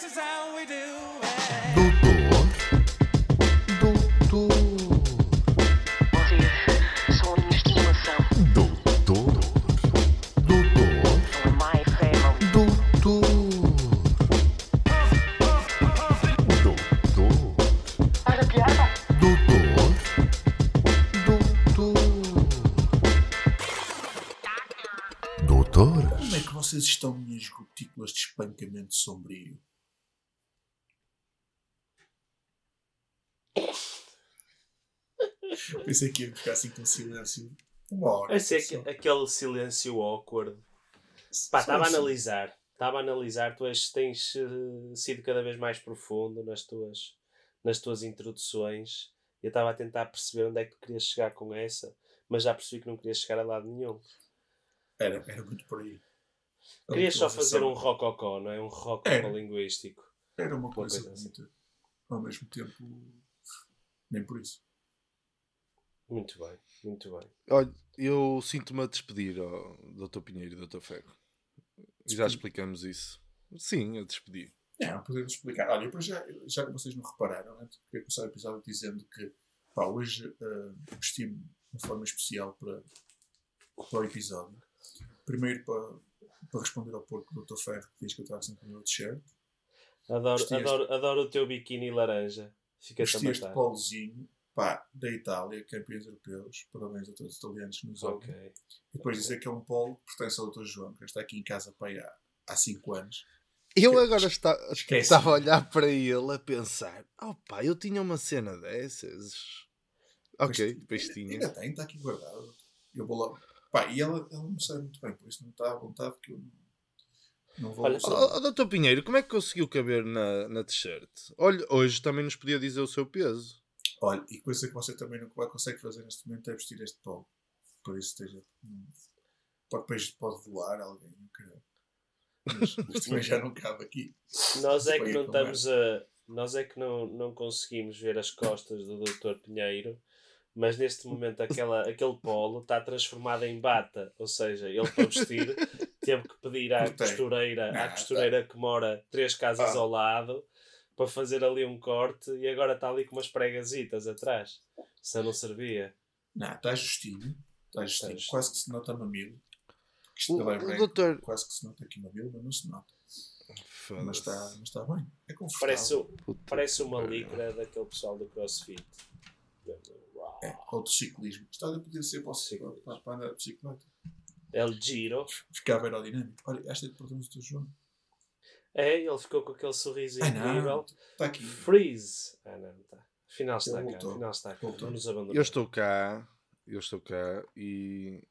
Doutor. Doutor. Vocês são a minha estimação. Doutor. Doutor. My family. Doutor. Doutor. Faz a piada? Doutor. Doutor. Doutor. Como é que vocês estão, minhas gotículas de espancamento sombrio? Pensei que ia ficar assim com silêncio uma hora. Esse é que- aquele silêncio awkward. Pá, estava a analisar. Estava a analisar. Tu és, tens eh, sido cada vez mais profundo nas tuas, nas tuas introduções. Eu estava a tentar perceber onde é que tu querias chegar com essa, mas já percebi que não querias chegar a lado nenhum. Era, era muito por aí. A Querias só fazer um rococó, não é? Um rococó Era. linguístico. Era uma coisa coisa assim. bonita. Ao mesmo tempo, nem por isso. Muito bem, muito bem. Olha, eu sinto-me a despedir, ó, Dr. Pinheiro e Dr. Ferro. Já explicamos isso. Sim, a despedir. Não, podemos explicar. Olha, depois já, já que vocês não repararam, né, queria começar o episódio dizendo que pá, hoje uh, vesti-me de uma forma especial para, para o episódio. Primeiro para, para responder ao porco do Dr. Ferro que diz que eu estava sempre com o meu t-shirt. Adoro, adoro, adoro o teu biquíni laranja. Fica-te a Vesti este polozinho pá, da Itália, campeões europeus. Parabéns a todos os italianos que nos ouvem. Ok. E depois dizer que é um polo que pertence ao Dr. João, que está aqui em casa há, há cinco anos. Eu agora está, estava a olhar para ele a pensar: oh pá, eu tinha uma cena dessas. Ok, depois ainda- tinha. Ainda tem, está aqui guardado. Eu vou lá. Pá, e ela, ela não sabe muito bem, por isso não está à vontade que eu não, não vou Olha. Oh, oh, Dr. Pinheiro, como é que conseguiu caber na, na t-shirt? Olha, hoje também nos podia dizer o seu peso. Olha, e coisa que você também não consegue fazer neste momento é vestir este polo. Por isso esteja. hum, Pode, depois pode voar alguém, não quero. Mas, mas também já não cabe aqui. Nós é que não estamos a. Nós é que não, não conseguimos ver as costas do Dr. Pinheiro, mas neste momento aquela, aquele polo está transformado em bata. Ou seja, ele para vestir teve que pedir à Cortei. costureira, à Ah, costureira que mora três casas Ah. ao lado para fazer ali um corte e agora está ali com umas pregazitas atrás. Se não servia. Não, está justinho. Está justinho. justinho. Quase que se nota mamilo. Isto O, é o doutor. Quase que se nota aqui mamilo, mas não se nota. Mas está, mas está bem. É confortável. Parece, Puta parece uma licra daquele pessoal do CrossFit. É, outro ciclismo. Isto olha, podia ser para, o ciclo, Ciclismo. para, para andar de bicicleta. El Giro. Ficava aerodinâmico. Olha, esta é de perdão do João. É, ele ficou com aquele sorriso Ah, incrível. não. Está aqui. Freeze! Ah, não, tá. Afinal está Ele cá, voltou. afinal está cá. Voltou. Não nos abandonou. Eu estou cá, eu estou cá e,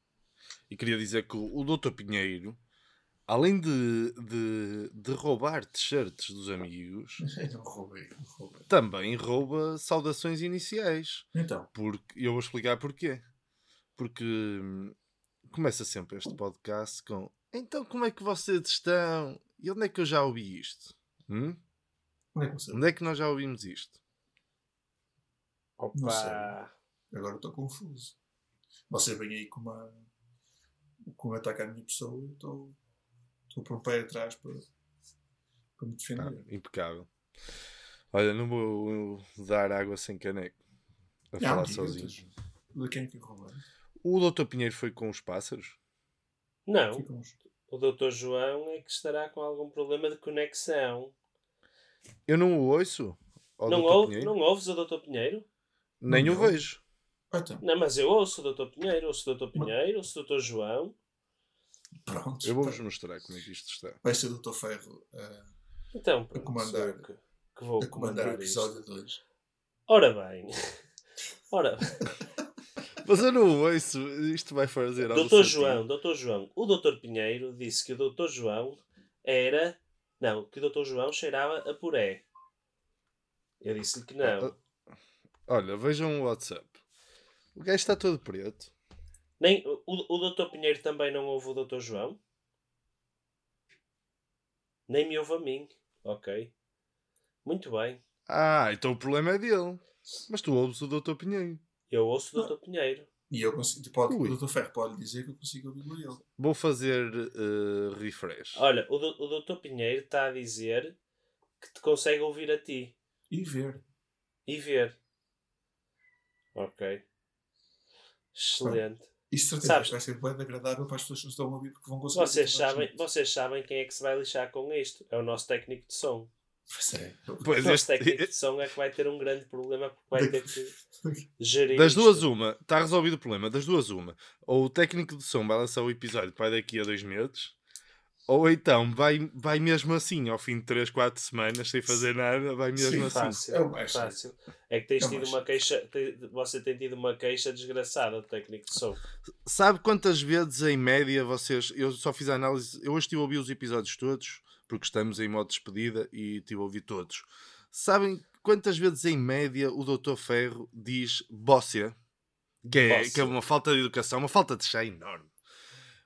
e queria dizer que o, o Dr. Pinheiro, além de, de, de roubar t-shirts dos amigos, Não roubei, não roubei. também rouba saudações iniciais. Então, Porque, eu vou explicar porquê. Porque hum, começa sempre este podcast com então como é que vocês estão? E onde é que eu já ouvi isto? Hum? onde é que? Onde é que nós já ouvimos isto? Opa! Não sei. Agora estou confuso. Você vem aí com uma. com um ataque à minha pessoa eu estou. estou por um pé atrás para. para me Ah, defender. impecável. Olha, não vou dar água sem caneco. A Não, falar sozinho. De quem é que eu roubei? O Dr. Pinheiro foi com os pássaros? Não, o Dr. João é que estará com algum problema de conexão. Eu não o ouço. ao Não, não ouves o Dr. Pinheiro? Nem Não o ouve. vejo. Então, Não, mas eu ouço o Dr. Pinheiro, ouço o Dr. Pinheiro, ouço o Dr. João. pronto. Eu vou-vos mostrar como é que isto está. Vai ser o Dr. Ferro eh, Então, pronto, comandar- sou eu que, que vou a comandar o comandar episódio isto. 2. Ora bem. Ora, Mas eu não ouço. Isto vai fazer algum Doutor. João, Doutor João, o Doutor Pinheiro disse que o Doutor João era. Não, que o Doutor João cheirava a puré. Eu disse-lhe que não. Olha, vejam o WhatsApp. O gajo está todo preto. Nem, o, o Doutor Pinheiro também não ouve o Doutor João? Nem me ouve a mim. Ok. Muito bem. Ah, então o problema é dele. Mas tu ouves o Dr. Pinheiro. Eu ouço o Doutor Pinheiro. E eu consigo. Pode, Ui. o Dr. Ferro pode dizer que eu consigo ouvir ele. Vou fazer eh, refresh. Olha, o, do- o Doutor Pinheiro está a dizer que te consegue ouvir a ti E ver. e ver. Ok. Excelente. Isso Sabes- que vai ser bem agradável para as pessoas que nos estão a ouvir porque vão conseguir. Vocês ouvir sabem, vocês sabem quem é que se vai lixar com isto? É o nosso técnico de som. Pois é. Pois O nosso este- técnico de som é que vai ter um grande problema porque vai ter que gerir. Das isto. duas, uma, está resolvido o problema. Das duas, uma. Ou o técnico de som vai lançar o episódio que vai daqui a dois meses, ou então vai, vai mesmo assim, ao fim de 3, 4 semanas, sem fazer nada, vai mesmo Sim, assim. Fácil, É mais fácil. É que tens É tido uma queixa, você tem tido uma queixa desgraçada do técnico de som. Sabe quantas vezes em média vocês. Eu só fiz a análise. Eu hoje estive a ouvir os episódios todos, porque estamos em modo despedida e estive a ouvir todos. Sabem quantas vezes em média o Dr. Ferro diz bócia? Que é, que é uma falta de educação, uma falta de chá enorme.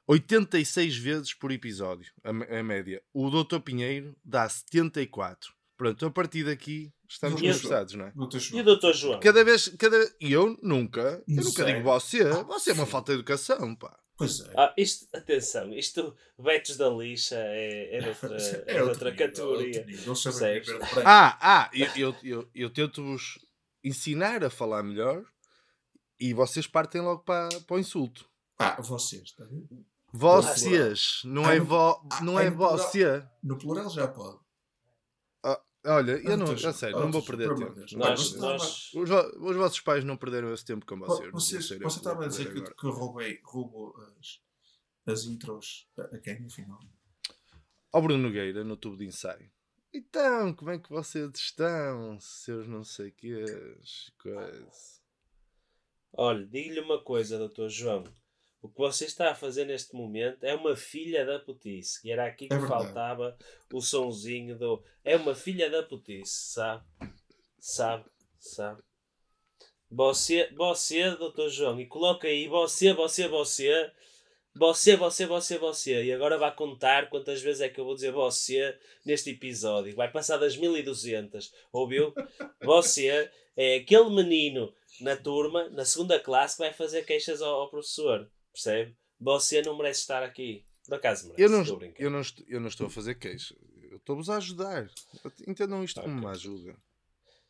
86 vezes por episódio, a, a média. O Dr. Pinheiro dá 74. Pronto, a partir daqui estamos conversados, não é? Doutor E o Dr. João? Cada vez, cada E eu nunca, eu Não nunca sei. digo você. Ah, Você é uma falta de educação, pá. Pois é. Ah, isto, atenção, isto Betos da lixa é, é de outra, é outro outra nível, categoria. de branco. Ah, ah, eu, eu, eu, eu tento-vos ensinar a falar melhor e vocês partem logo para, para o insulto. Ah, vocês, está a ver? Vocês, não Ah, é, vo, não é é no plural. você. No plural já pode. Olha, eu não, Doutor a sério, não vou doutor perder tempo. Nós, nós. Os, vo- os vossos pais não perderam esse tempo com vocês. você estava a dizer que, que eu roubei roubo as, as intros a, quem, afinal? Ao Bruno Nogueira, no tubo de ensaio. Então, como é que vocês estão, seus não sei quês, coisa. olha, digo-lhe uma coisa, Dr. João. O que você está a fazer neste momento é uma filha da putice. E era aqui que É faltava o sonzinho do. É uma filha da putice, sabe? Sabe? Sabe? Você, você, Dr. João, e coloca aí você, você, você, você, você, você, você. E agora vai contar quantas vezes é que eu vou dizer você neste episódio. Vai passar das 1200, ouviu? Você é aquele menino na turma, na segunda classe, que vai fazer queixas ao, ao professor. Percebe? Você não merece estar aqui. Por acaso merece. Eu não, estou eu, não estou, eu não estou a fazer queixa. Eu estou-vos a ajudar. Entendam isto como uma ajuda.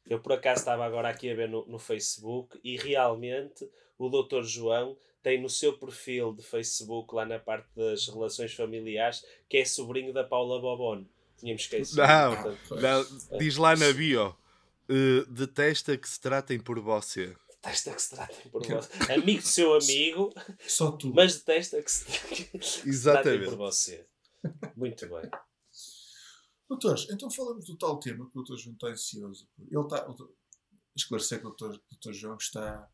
Eu por acaso estava agora aqui a ver no, no Facebook e realmente o Dr. João tem no seu perfil de Facebook, lá na parte das relações familiares, que é sobrinho da Paula Bobone. Tínhamos esquecido. Não. Não, diz lá na bio. eh, detesta que se tratem por você. Detesta que se tratem por você. Amigo do seu amigo, Só tu. mas detesta que se, que se tratem Exatamente. por você. Muito bem. Doutores, então falamos do tal tema que o doutor João está ansioso. Ele está. Esclarecer que o doutor, o doutor João está,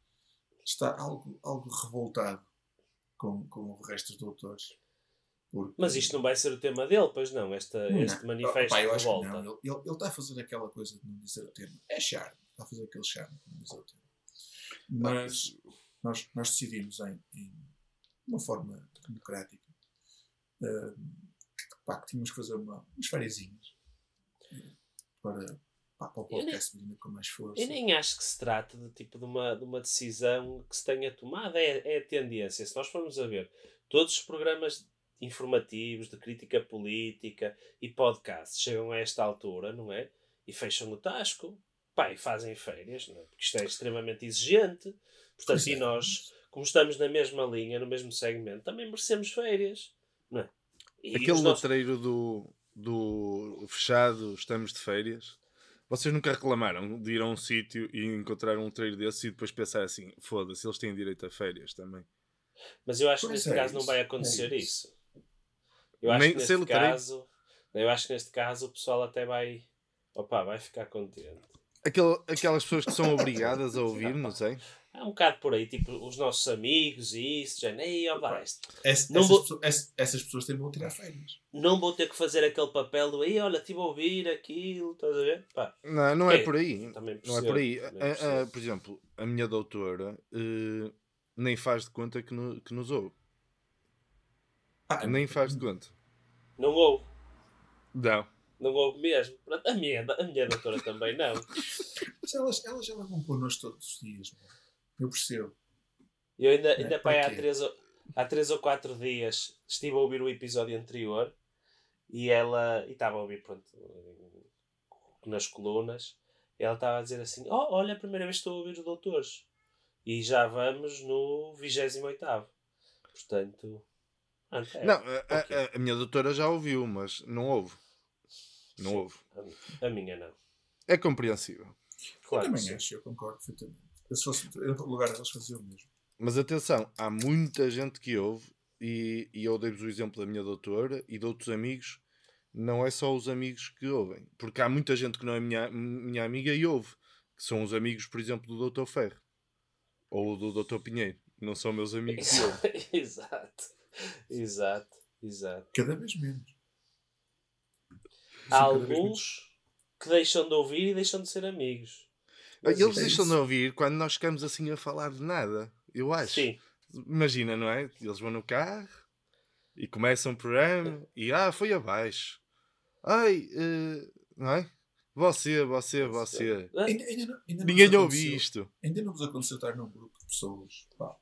está algo, algo revoltado com, com o resto dos doutores. Porque- Mas isto não vai ser o tema dele, pois não? Esta, Não. este manifesto Pá, de não. Ele, ele, ele está a fazer aquela coisa de não dizer o tema. É charme. Está a fazer aquele charme de não dizer o tema. Mas nós, nós decidimos em, em uma forma democrática eh, pá, que tínhamos que fazer uma, umas fériasinhas eh, para, pá, para o nem- podcast ainda com mais força. Eu nem acho que se trate de, tipo, de, uma, de uma decisão que se tenha tomado. É, é a tendência. Se nós formos a ver todos os programas informativos, de crítica política e podcasts chegam a esta altura, não é? E fecham o tasco. Pá, e fazem férias, não é? Porque isto é extremamente exigente. Portanto, Pois é. e nós, como estamos na mesma linha, no mesmo segmento, também merecemos férias, não é? E Aquele os nossos- letreiro do, do fechado, estamos de férias. Vocês nunca reclamaram de ir a um sítio e encontrar um letreiro desse e depois pensar assim: foda-se, eles têm direito a férias também. Mas eu acho que Pois neste é caso não isso, vai é acontecer isso. isso. Eu acho Nem que neste letreiro. caso, eu acho que neste caso o pessoal até vai, opa, vai ficar contente. Aquele, aquelas pessoas que são obrigadas a ouvir, não sei. É um bocado por aí, tipo os nossos amigos e isso, já nem opa, isto. Ess- Não essas, vou- pessoas, ess- essas pessoas têm de tirar férias. Não vou ter que fazer aquele papel do aí, olha, estive a ouvir aquilo, estás a ver? Pá, Não, não é Ok, por aí. também Não é por aí. também A- a- por exemplo, a minha doutora eh, nem faz de conta que, no- que nos ouve. Ah, Nem faz de conta. Não houve, Não. Não houve mesmo. Pronto, A minha, a minha doutora também não. Mas elas, elas já vão connosco todos os dias. mano. Eu percebo. Eu ainda, É, ainda para pai, há, três, ou- há três ou quatro dias estive a ouvir o episódio anterior e ela. E estava a ouvir, pronto, nas colunas. E ela estava a dizer assim: Oh, olha, a primeira vez que estou a ouvir os doutores. E já vamos no 28. Portanto. é. Não, a, a- Ok. a- a minha doutora já ouviu, mas não ouve. Não Sim, ouve. A, mi- a minha não. É compreensível. Claro. eu também sim. acho, eu concordo perfeitamente. Eu, se fosse eu, no lugar deles, fazia o mesmo. Mas atenção, há muita gente que ouve, e, e eu dei-vos o exemplo da minha doutora e de outros amigos. Não é só os amigos que ouvem, porque há muita gente que não é minha, minha amiga e ouve, que são os amigos, por exemplo, do Dr. Ferro ou do Dr. Pinheiro. Não são meus amigos que ouvem. exato. Exato. Exato. Cada vez menos. Há alguns que deixam de ouvir e deixam de ser amigos. Eles é deixam de ouvir quando nós ficamos assim a falar de nada, eu acho. Sim. Imagina, não é? Eles vão no carro e começam o programa e ah, foi abaixo. Ai, eh, não é? Você, você, você. Ainda, ainda, não- ainda Ninguém aconteceu- isto. Ainda não vos aconteceu estar num grupo de pessoas, pá,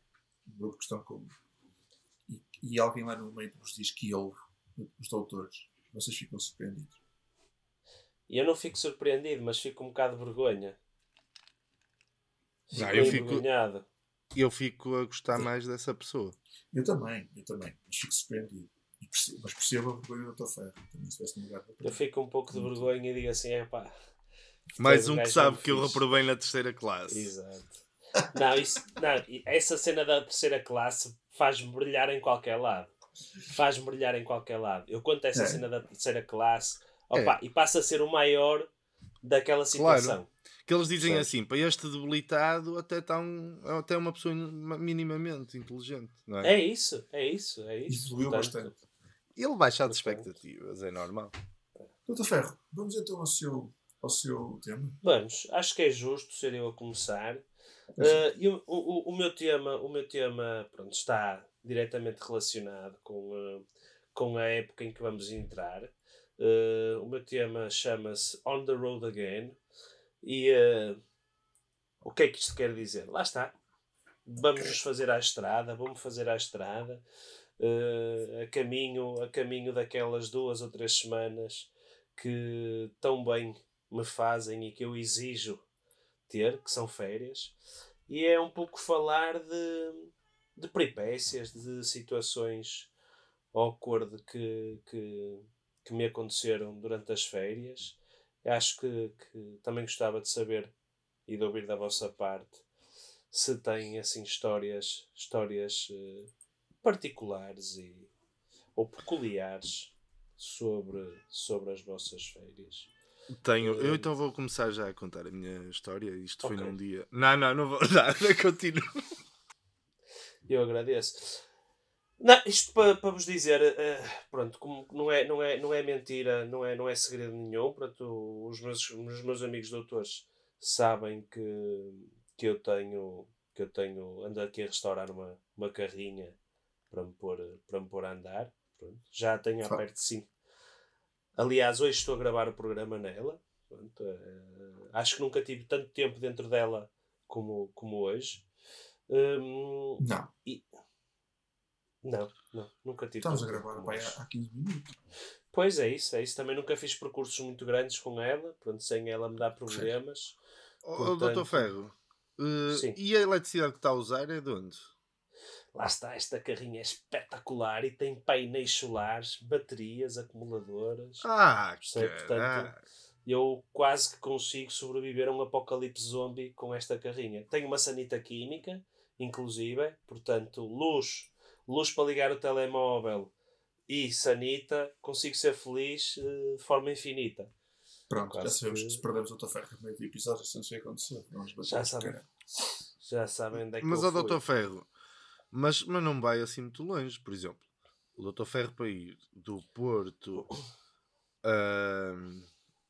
um grupo que estão com. E, e alguém lá no meio vos diz que ouve os doutores. Vocês ficam surpreendidos. E eu não fico surpreendido, mas fico um bocado de vergonha. Não, eu fico- envergonhado. Eu fico a gostar mais dessa pessoa. Eu também, eu também, mas fico surpreendido. E mas percebo a vergonha do teu ferro. Também se lugar da Eu fico um pouco de vergonha e digo assim, é pá. Mais um que sabe que eu reprovei na terceira classe. Exato. Não, isso, não, e essa cena da terceira classe faz-me brilhar em qualquer lado. Faz-me brilhar em qualquer lado. Eu conto essa É. cena da terceira classe opa, e passa a ser o maior daquela situação. Que eles dizem Certo. assim, para este debilitado até está um, até uma pessoa minimamente inteligente, não é? É isso, é isso, é isso. Evoluiu Portanto, bastante. Ele baixa de expectativas, é normal. Doutor Ferro, vamos então ao seu, ao seu tema. Vamos, acho que é justo ser eu a começar. Uh, e o, o, o meu tema, o meu tema pronto, está diretamente relacionado com, uh, com a época em que vamos entrar. Uh, o meu tema chama-se On the Road Again. E uh, o que é que isto quer dizer? Lá está. Vamos nos fazer à estrada, vamos fazer à estrada, uh, a, caminho, a caminho daquelas duas ou três semanas que tão bem me fazem e que eu exijo ter, que são férias, e é um pouco falar de, de peripécias, de situações awkward que, que, que me aconteceram durante as férias. Acho que, que também gostava de saber e de ouvir da vossa parte se têm assim histórias, histórias eh, particulares e, ou peculiares sobre, sobre as vossas férias. Tenho, eu Eh, então vou começar já a contar a minha história. Isto foi Ok. num dia. Não, não, não vou dar, continuo. Eu agradeço. Não, isto para, para vos dizer, eh, pronto, como não é, não, é, não é mentira, não é, não é segredo nenhum, pronto, os meus, os meus amigos doutores sabem que, que eu tenho, que eu tenho, ando aqui a restaurar uma, uma carrinha para me pôr, para me pôr a andar, pronto, já a tenho há perto de 5. Aliás, hoje estou a gravar o programa nela, pronto, eh, acho que nunca tive tanto tempo dentro dela como, como hoje. Hum, Não, não, não, nunca tive. estamos a gravar pai, há, há 15 minutos. Pois é isso, é isso. Também nunca fiz percursos muito grandes com ela, pronto, sem ela me dar problemas. Oh, Portanto- Doutor Ferro, Sim. e a eletricidade que está a usar é de onde? Lá está, esta carrinha é espetacular e tem painéis solares, baterias, acumuladoras. Ah, Percebe? Portanto. Eu quase que consigo sobreviver a um apocalipse zombie com esta carrinha. Tenho uma sanita química, inclusive, portanto, luz, luz para ligar o telemóvel e sanita, consigo ser feliz eh, de forma infinita. Pronto, já Quase sabemos que- que se perdemos outra ferro no meio do episódio, isso não sei acontecer. Já sabem. Já sabem onde é que Mas, fui. Doutor Ferro, mas, mas não vai assim muito longe. Por exemplo, o Doutor Ferro para ir do Porto a.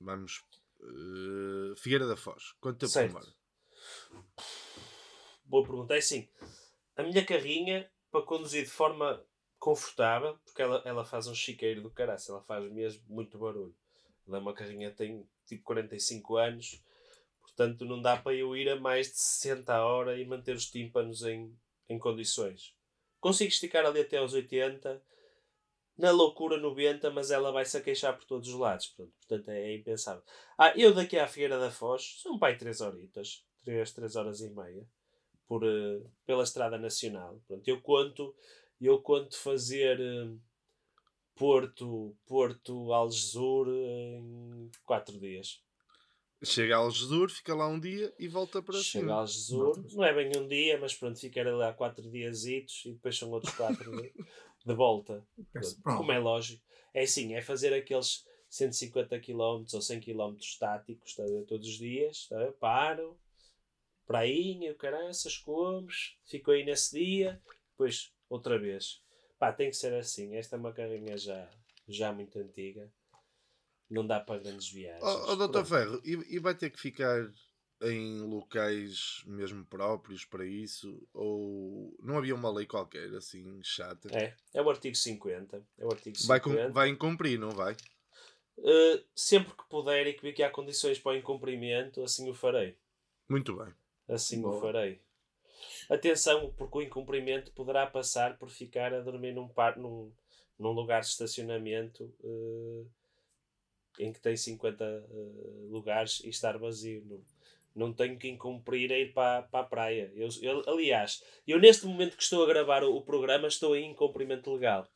vamos. eh, Figueira da Foz. Quanto tempo Certo. demora? Boa pergunta. É assim, a minha carrinha, para conduzir de forma confortável, porque ela, ela faz um chiqueiro do caraça, ela faz mesmo muito barulho. Ela é uma carrinha tem tipo 45 anos, portanto não dá para eu ir a mais de 60 a hora e manter os tímpanos em, em condições. Consigo esticar ali até aos 80, na loucura 90, mas ela vai se a queixar por todos os lados. Portanto, é, é impensável. Ah, eu daqui à Figueira da Foz, são pai 3 horitas, 3, 3 horas e meia, por, eh, pela Estrada Nacional. Pronto, eu conto, eu conto fazer eh, Porto, Porto Algesur em 4 dias. Chega a Algesur, fica lá um dia e volta para Chega cima. ao Algesur, não é bem um dia, mas pronto, ficarei lá 4 dias e depois são outros 4 de, de volta. Pronto. Como é lógico. É assim, é fazer aqueles 150 km ou 100 km estáticos tá a todos os dias. Tá a? Paro, prainha, caranças, comes, fico aí nesse dia, depois outra vez. Pá, tem que ser assim. Esta é uma carrinha já, já muito antiga. Não dá para grandes viagens. Ó oh, Dr. Pronto. Ferro, e, e vai ter que ficar em locais mesmo próprios para isso? Ou não havia uma lei qualquer assim chata? É, é o artigo 50. É o artigo 50. Vai, cum- vai incumprir, não vai? Uh, sempre que puder e que vi que há condições para o incumprimento, assim o farei. Muito bem. Assim o Boa. farei. Atenção, porque o incumprimento poderá passar por ficar a dormir num, par, num, num lugar de estacionamento uh, em que tem 50 uh, lugares e estar vazio. Não, não tenho que incumprir a ir para, para a praia. Eu, eu- aliás, eu neste momento que estou a gravar o, o programa estou em incumprimento legal.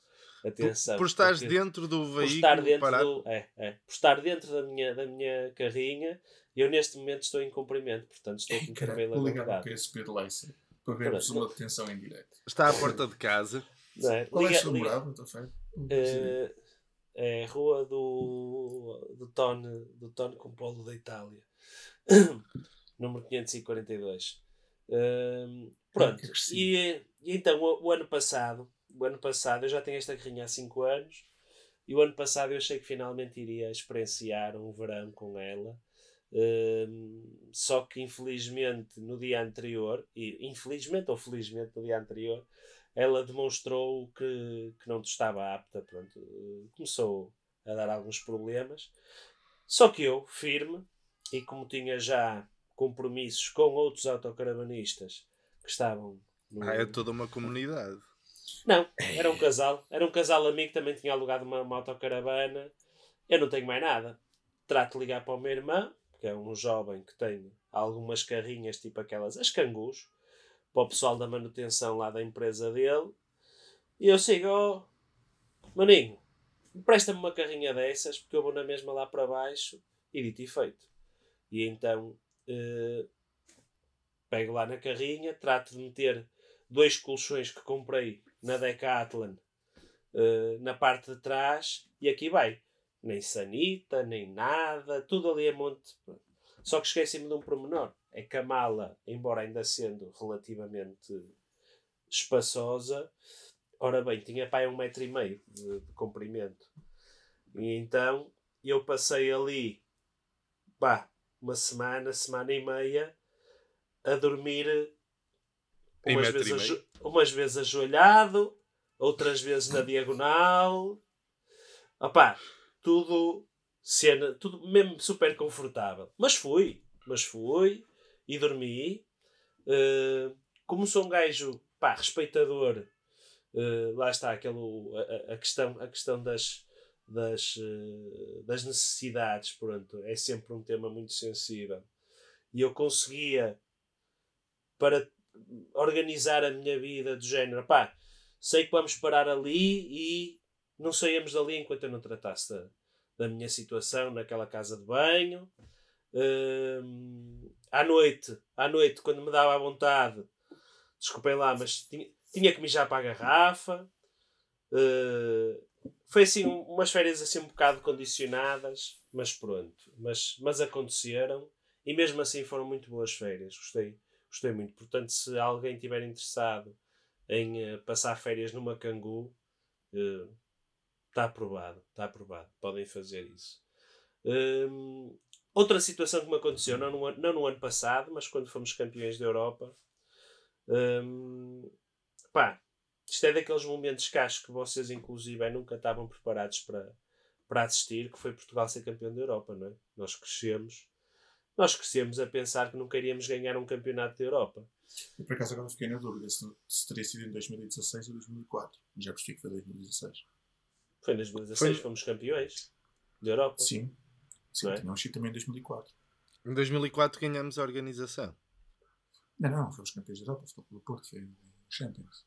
Atenção. Por, por porque- dentro do por veículo estar dentro parado. do, é, é, por estar dentro da minha, da minha carrinha, eu neste momento estou em cumprimento, portanto estou a Ai, cumprir a caralho, Vou ligar para esse Speed Lacer para vermos Pronto. uma detenção em direto. Está à porta de casa. Não é? Qual é Liga- a sua liga- morada, Dr. Ferro? eh, é rua do, do Tone, do Tone com Polo da Itália, número 542. Hum, pronto, Que agressivo. e, e então o, o ano passado, o ano passado, eu já tenho esta carrinha há 5 anos, e o ano passado eu achei que finalmente iria experienciar um verão com ela. Hum, só que infelizmente no dia anterior, e infelizmente ou felizmente no dia anterior, ela demonstrou que, que não estava apta. Pronto, eh, começou a dar alguns problemas. Só que eu, firme, e como tinha já compromissos com outros autocaravanistas que estavam no, Ah, é toda uma comunidade. Não, era um casal. Era um casal amigo também tinha alugado uma, uma autocaravana. Eu não tenho mais nada. Trato de ligar para o meu irmão, que é um jovem que tem algumas carrinhas, tipo aquelas, as cangus, para o pessoal da manutenção lá da empresa dele. E eu sigo, oh, maninho, presta-me uma carrinha dessas, porque eu vou na mesma lá para baixo. E dito e feito. E então, eh, pego lá na carrinha, trato de meter dois colchões que comprei na Decathlon eh, na parte de trás e aqui vai. Nem sanita, nem nada, tudo ali a monte. Só que esqueci-me de um pormenor. É que a mala, embora ainda sendo relativamente espaçosa, ora bem, tinha aí um metro e meio de, de comprimento. E então eu passei ali, pá, uma semana, semana e meia, a dormir Em umas vezes, ajo- umas vezes ajoelhado, outras vezes na diagonal. Opá, tudo cena, tudo mesmo super confortável. Mas fui, mas fui e dormi. Eh, como sou um gajo pá, respeitador, eh, lá está aquele, a- a, a questão, a questão das, das, eh, das necessidades, pronto, é sempre um tema muito sensível. E eu conseguia, para organizar a minha vida do género, pá, sei que vamos parar ali e não saímos dali enquanto eu não tratasse da, da minha situação naquela casa de banho. Hum, à noite, à noite, quando me dava a vontade, desculpem lá, mas tinha, tinha que mijar para a garrafa. Uh, foi assim um- umas férias assim um bocado condicionadas, mas pronto. Mas, mas aconteceram e mesmo assim foram muito boas férias. Gostei, gostei muito. Portanto, se alguém estiver interessado em eh, passar férias numa cangu, está aprovado. Está aprovado. Podem fazer isso. Hum, outra situação que me aconteceu, não no, não no ano passado, mas quando fomos campeões da Europa. hum, pá, isto é daqueles momentos que acho que vocês, inclusive, nunca estavam preparados para, para assistir, que foi Portugal ser campeão da Europa, não é? Nós crescemos. Nós crescemos a pensar que não queríamos ganhar um campeonato da Europa. Eu por acaso agora fiquei na dúvida se, se teria sido em 2016 ou 2004. Já percebi que foi 2016. Foi em 2016 Foi- fomos campeões da Europa. Sim. Sim, Não é? tínhamos sido também em 2004. Em 2004 ganhamos a organização. Não, não, fomos campeões da Europa, Clube do Porto, foi em Champions.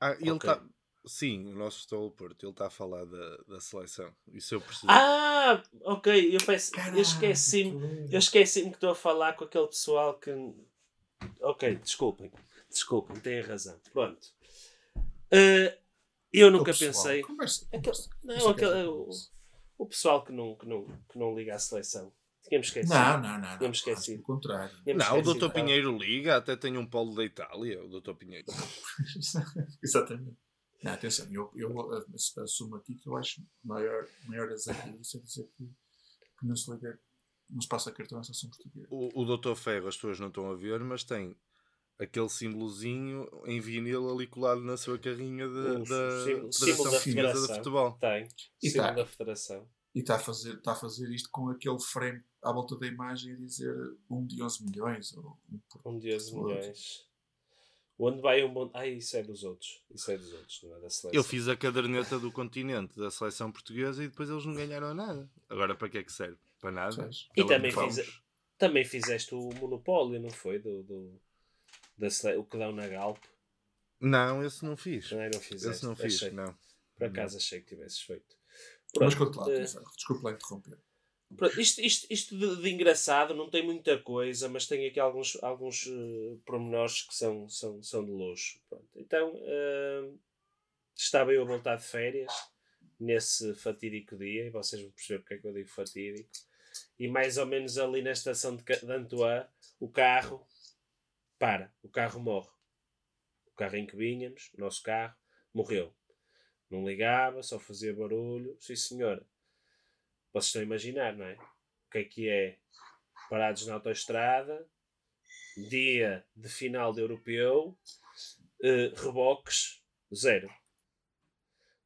Ah, ele Ok. está. Sim, o nosso Futebol Porto, ele está a falar da, da seleção. Isso eu percebi. Ah, ok, eu, peço, eu esqueci-me. que Eu esqueci-me que estou a falar com aquele pessoal que. Ok, desculpem. Desculpem, têm razão. Pronto. Uh, eu nunca O pessoal, pensei. Conversa, Aquele- conversa. não, Isso é é aquele- conversa. O pessoal que não, que não, que não liga à seleção. Tínhamos esquecido. Não, não, não. não. Tínhamos esquecido. Pelo contrário. Tínhamos não, o esquecido. Dr. Pinheiro liga, até tem um polo da Itália, o Dr. Pinheiro. Exatamente. Não, atenção, eu, eu ass- assumo aqui que eu acho o maior, maior azar disso é dizer que, que não se liga, não se passa cartão à seleção portuguesa. O, o Dr. Ferro, as pessoas não estão a ver, mas tem aquele símbolozinho em vinil ali colado na sua carrinha de- O da símbolo- Federação símbolo da Portuguesa de Federação. Futebol. Tem. E Símbolo tá. da Federação. E está a, fazer, está a fazer isto com aquele frame à volta da imagem a dizer um de 11 milhões. Ou um por... Um de 11 por- milhões. Onde vai um bom. Ah, isso é dos outros. Isso é dos outros, não é da seleção. Eu fiz a caderneta do continente da seleção portuguesa e depois eles não ganharam nada. Agora para que é que serve? Para nada. E também fiz- Também fizeste o monopólio, não foi? Do, do, da sele... O que dão na Galp. Não, esse não fiz. Não, é? não fizeste. Esse não fiz, Achei. não. Por acaso achei que tivesses feito. Mas Pronto, conta lá, eh, atenção, desculpa lá interromper. Isto, isto, isto de, de engraçado não tem muita coisa, mas tem aqui alguns, alguns eh, pormenores que são, são, são de luxo. Pronto. Então, eh, estava eu a voltar de férias nesse fatídico dia, e vocês vão perceber porque é que eu digo fatídico. E mais ou menos ali na estação de, de Antoine, o carro para, o carro morre. O carro em que vínhamos, o nosso carro, morreu. Não ligava, só fazia barulho. Sim, senhora. Vocês estão a imaginar, não é? O que é que é? Parados na autoestrada, dia de final de europeu, eh, reboques, zero.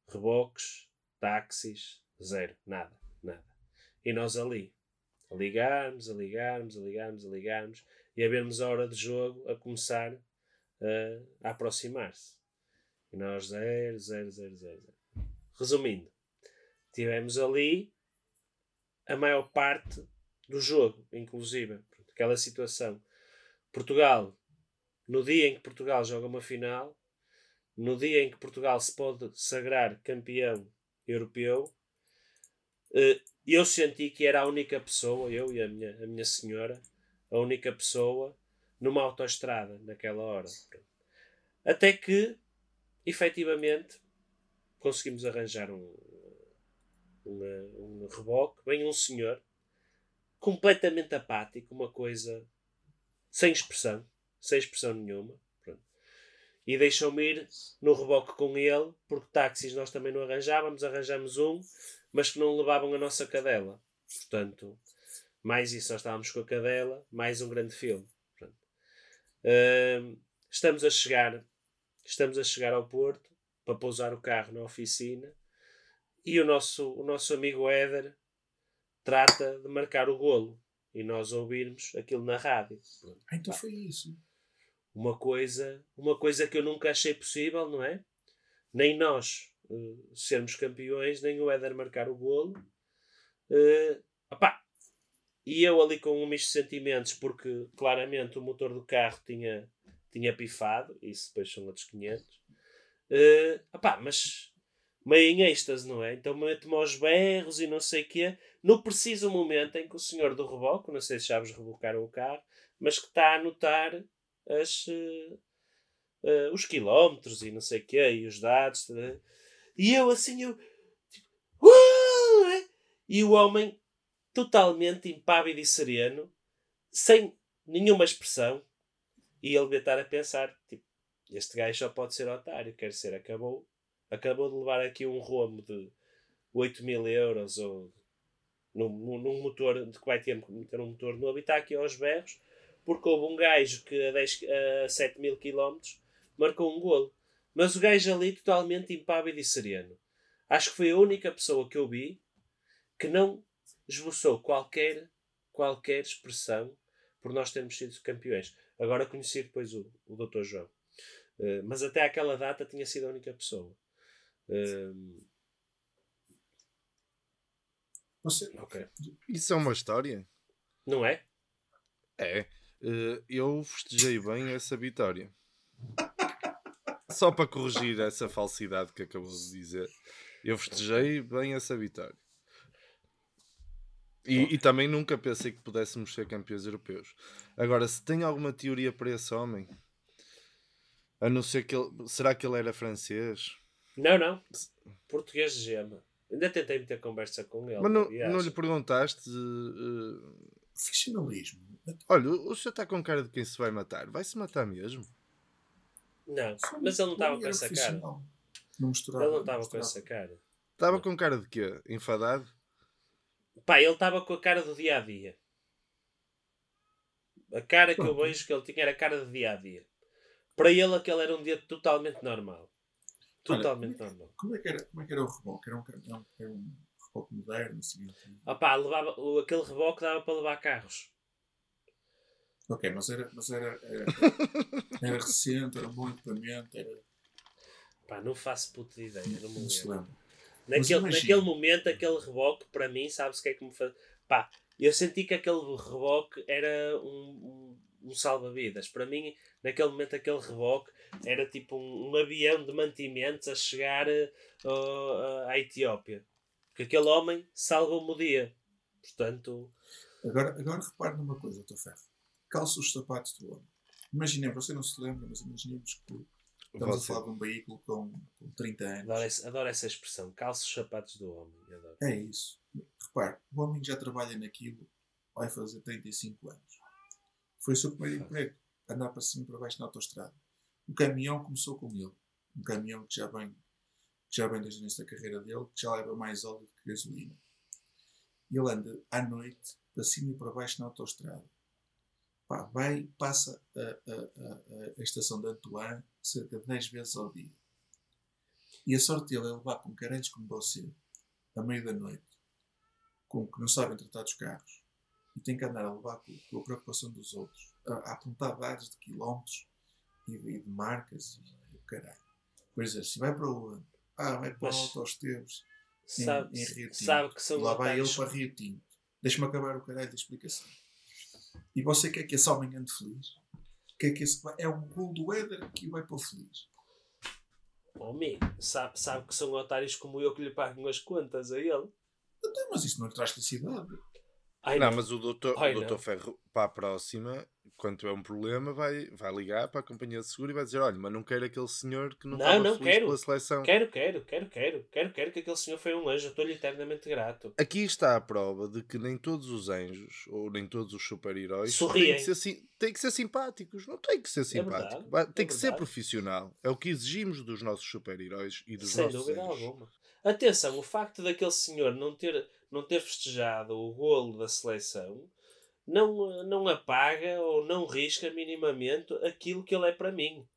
Reboques, táxis, zero. Nada, nada. E nós ali, a ligarmos, a ligarmos, a ligarmos, a ligarmos, e a vermos a hora de jogo a começar eh, a aproximar-se. E nós zero, zero, zero, zero, zero. Resumindo, tivemos ali a maior parte do jogo, inclusive. Aquela situação. Portugal, no dia em que Portugal joga uma final, no dia em que Portugal se pode sagrar campeão europeu, eh, eu senti que era a única pessoa, eu e a minha, a minha senhora, a única pessoa numa autoestrada naquela hora. Até que, efetivamente, conseguimos arranjar um, um, um reboque. Vem um senhor completamente apático, uma coisa sem expressão, sem expressão nenhuma. Pronto. E deixou-me ir no reboque com ele, porque táxis nós também não arranjávamos, arranjamos um, mas que não levavam a nossa cadela. Portanto, mais isso, nós estávamos com a cadela, mais um grande filme. Estamos a chegar, estamos a chegar ao Porto para pousar o carro na oficina e o nosso, o nosso amigo Éder trata de marcar o golo e nós ouvirmos aquilo na rádio. Então foi isso. Uma coisa, uma coisa que eu nunca achei possível, não é? Nem nós eh, sermos campeões, nem o Éder marcar o golo. Eh, opá, e eu ali com um misto de sentimentos, porque claramente o motor do carro tinha, tinha pifado, isso depois são outros 500. Eh, opá, mas meio em êxtase, não é? Então mete-me aos berros e não sei o quê, no preciso momento em que o senhor do reboque, não sei se já vos rebocaram o carro, mas que está a anotar as, eh, eh, os quilómetros e não sei o quê, e os dados. tá? E eu assim, eu. Tipo, é? E o homem totalmente impávido e sereno, sem nenhuma expressão, e ele devia estar a pensar: tipo, este gajo só pode ser otário, quer ser, acabou, acabou de levar aqui um rombo de 8 mil euros ou num, num- motor de que vai ter meter um motor novo e está aqui aos berros porque houve um gajo que a, 10, a 7 mil quilómetros marcou um golo. Mas o gajo ali totalmente impávido e sereno. Acho que foi a única pessoa que eu vi que não esboçou qualquer, qualquer expressão por nós termos sido campeões. Agora conheci depois o, o Dr. João. Eh, mas até aquela data tinha sido a única pessoa. Eh, Você, Ok. Isso é uma história? Não é? É. Eh, eu festejei bem essa vitória. Só para corrigir essa falsidade que acabou de dizer. Eu festejei bem essa vitória. E, e também nunca pensei que pudéssemos ser campeões europeus. Agora, se tem alguma teoria para esse homem, a não ser que ele. Será que ele era francês? Não, não. Português de gema. Ainda tentei meter conversa com ele. Mas não, não lhe perguntaste. eh, profissionalismo. olha, o senhor está com cara de quem se vai matar. Vai se matar mesmo? Não, mas ele não estava com essa cara. Não misturava. Ele não estava com essa cara. Estava com cara de quê? Enfadado? Pá, ele estava com a cara do dia a dia. A cara que eu vejo que ele tinha era a cara do dia a dia. Para ele, aquele era um dia totalmente normal. Totalmente normal. Como é que era, como é que era o reboque? Era um, era um reboque moderno, assim. Opá, levava, o- aquele reboque dava para levar carros. Ok, mas era, mas era, era, era recente, era um bom equipamento, era. Pá, não faço puta de ideia. Não me Não se lembro. Naquele, naquele momento, aquele reboque, para mim, sabes o que é que me faz. Pá, eu senti que aquele reboque era um, um, um salva-vidas. Para mim, naquele momento, aquele reboque era tipo um, um avião de mantimentos a chegar ao- à Etiópia. Porque aquele homem salva-me o dia. Portanto, Agora, agora repare numa coisa, Dr. Ferro. Calça os sapatos do homem. Imaginemos, você não se lembra, mas imaginemos que estamos Você. a falar de um veículo com, com 30 anos. adoro, esse- adoro essa expressão. Calça os sapatos do homem. Adoro. É isso. Repare, o homem que já trabalha naquilo vai fazer 35 anos. Foi o seu primeiro emprego. Andar para cima e para baixo na autostrada. O caminhão começou com ele. Um caminhão que já vem, que já vem desde o início da carreira dele, que já leva mais óleo do que gasolina. Ele anda à noite para cima e para baixo na autostrada. Pá, vai, passa a, a, a, a estação de Antoine cerca de 10 vezes ao dia. E a sorte dele é levar com caralhos como você, à meia da noite, com que não sabem tratar dos carros, e tem que andar a levar com, com a preocupação dos outros, a, a apontar dados de quilómetros e de, e de marcas e o caralho. Pois é, se vai para onde? Ah, vai para Mas- o Autosteves, em, Sabe, em Rio Tinto. sabe que E são lá vai ele para Rio Tinto. Deixa-me acabar o caralho da explicação. E você quer que esse homem ande feliz? Quer que esse, é um gol do Éder que vai para o feliz. Amigo, sabe, sabe que são otários como eu que lhe pagam as contas a ele. Então, mas isso não lhe traz felicidade. Ai, não, não. mas o doutor, Ai, o doutor não. Ferro, para a próxima, quando tiver um problema, vai, vai ligar para a companhia de seguro e vai dizer: Olha, mas não quero aquele senhor que não, Não, não quero. pela seleção. Quero, quero, quero, quero, quero, quero que aquele senhor foi um anjo. Estou-lhe eternamente grato. Aqui está a prova de que nem todos os anjos ou nem todos os super-heróis têm que, ser, têm que ser simpáticos. Não tem que ser simpático. verdade, Vai- tem é que ser verdade. profissional. É o que exigimos dos nossos super-heróis e dos Sem nossos dúvida anjos. alguma. Atenção, o facto daquele senhor não ter, não ter festejado o golo da seleção não, não apaga ou não risca minimamente aquilo que ele é para mim.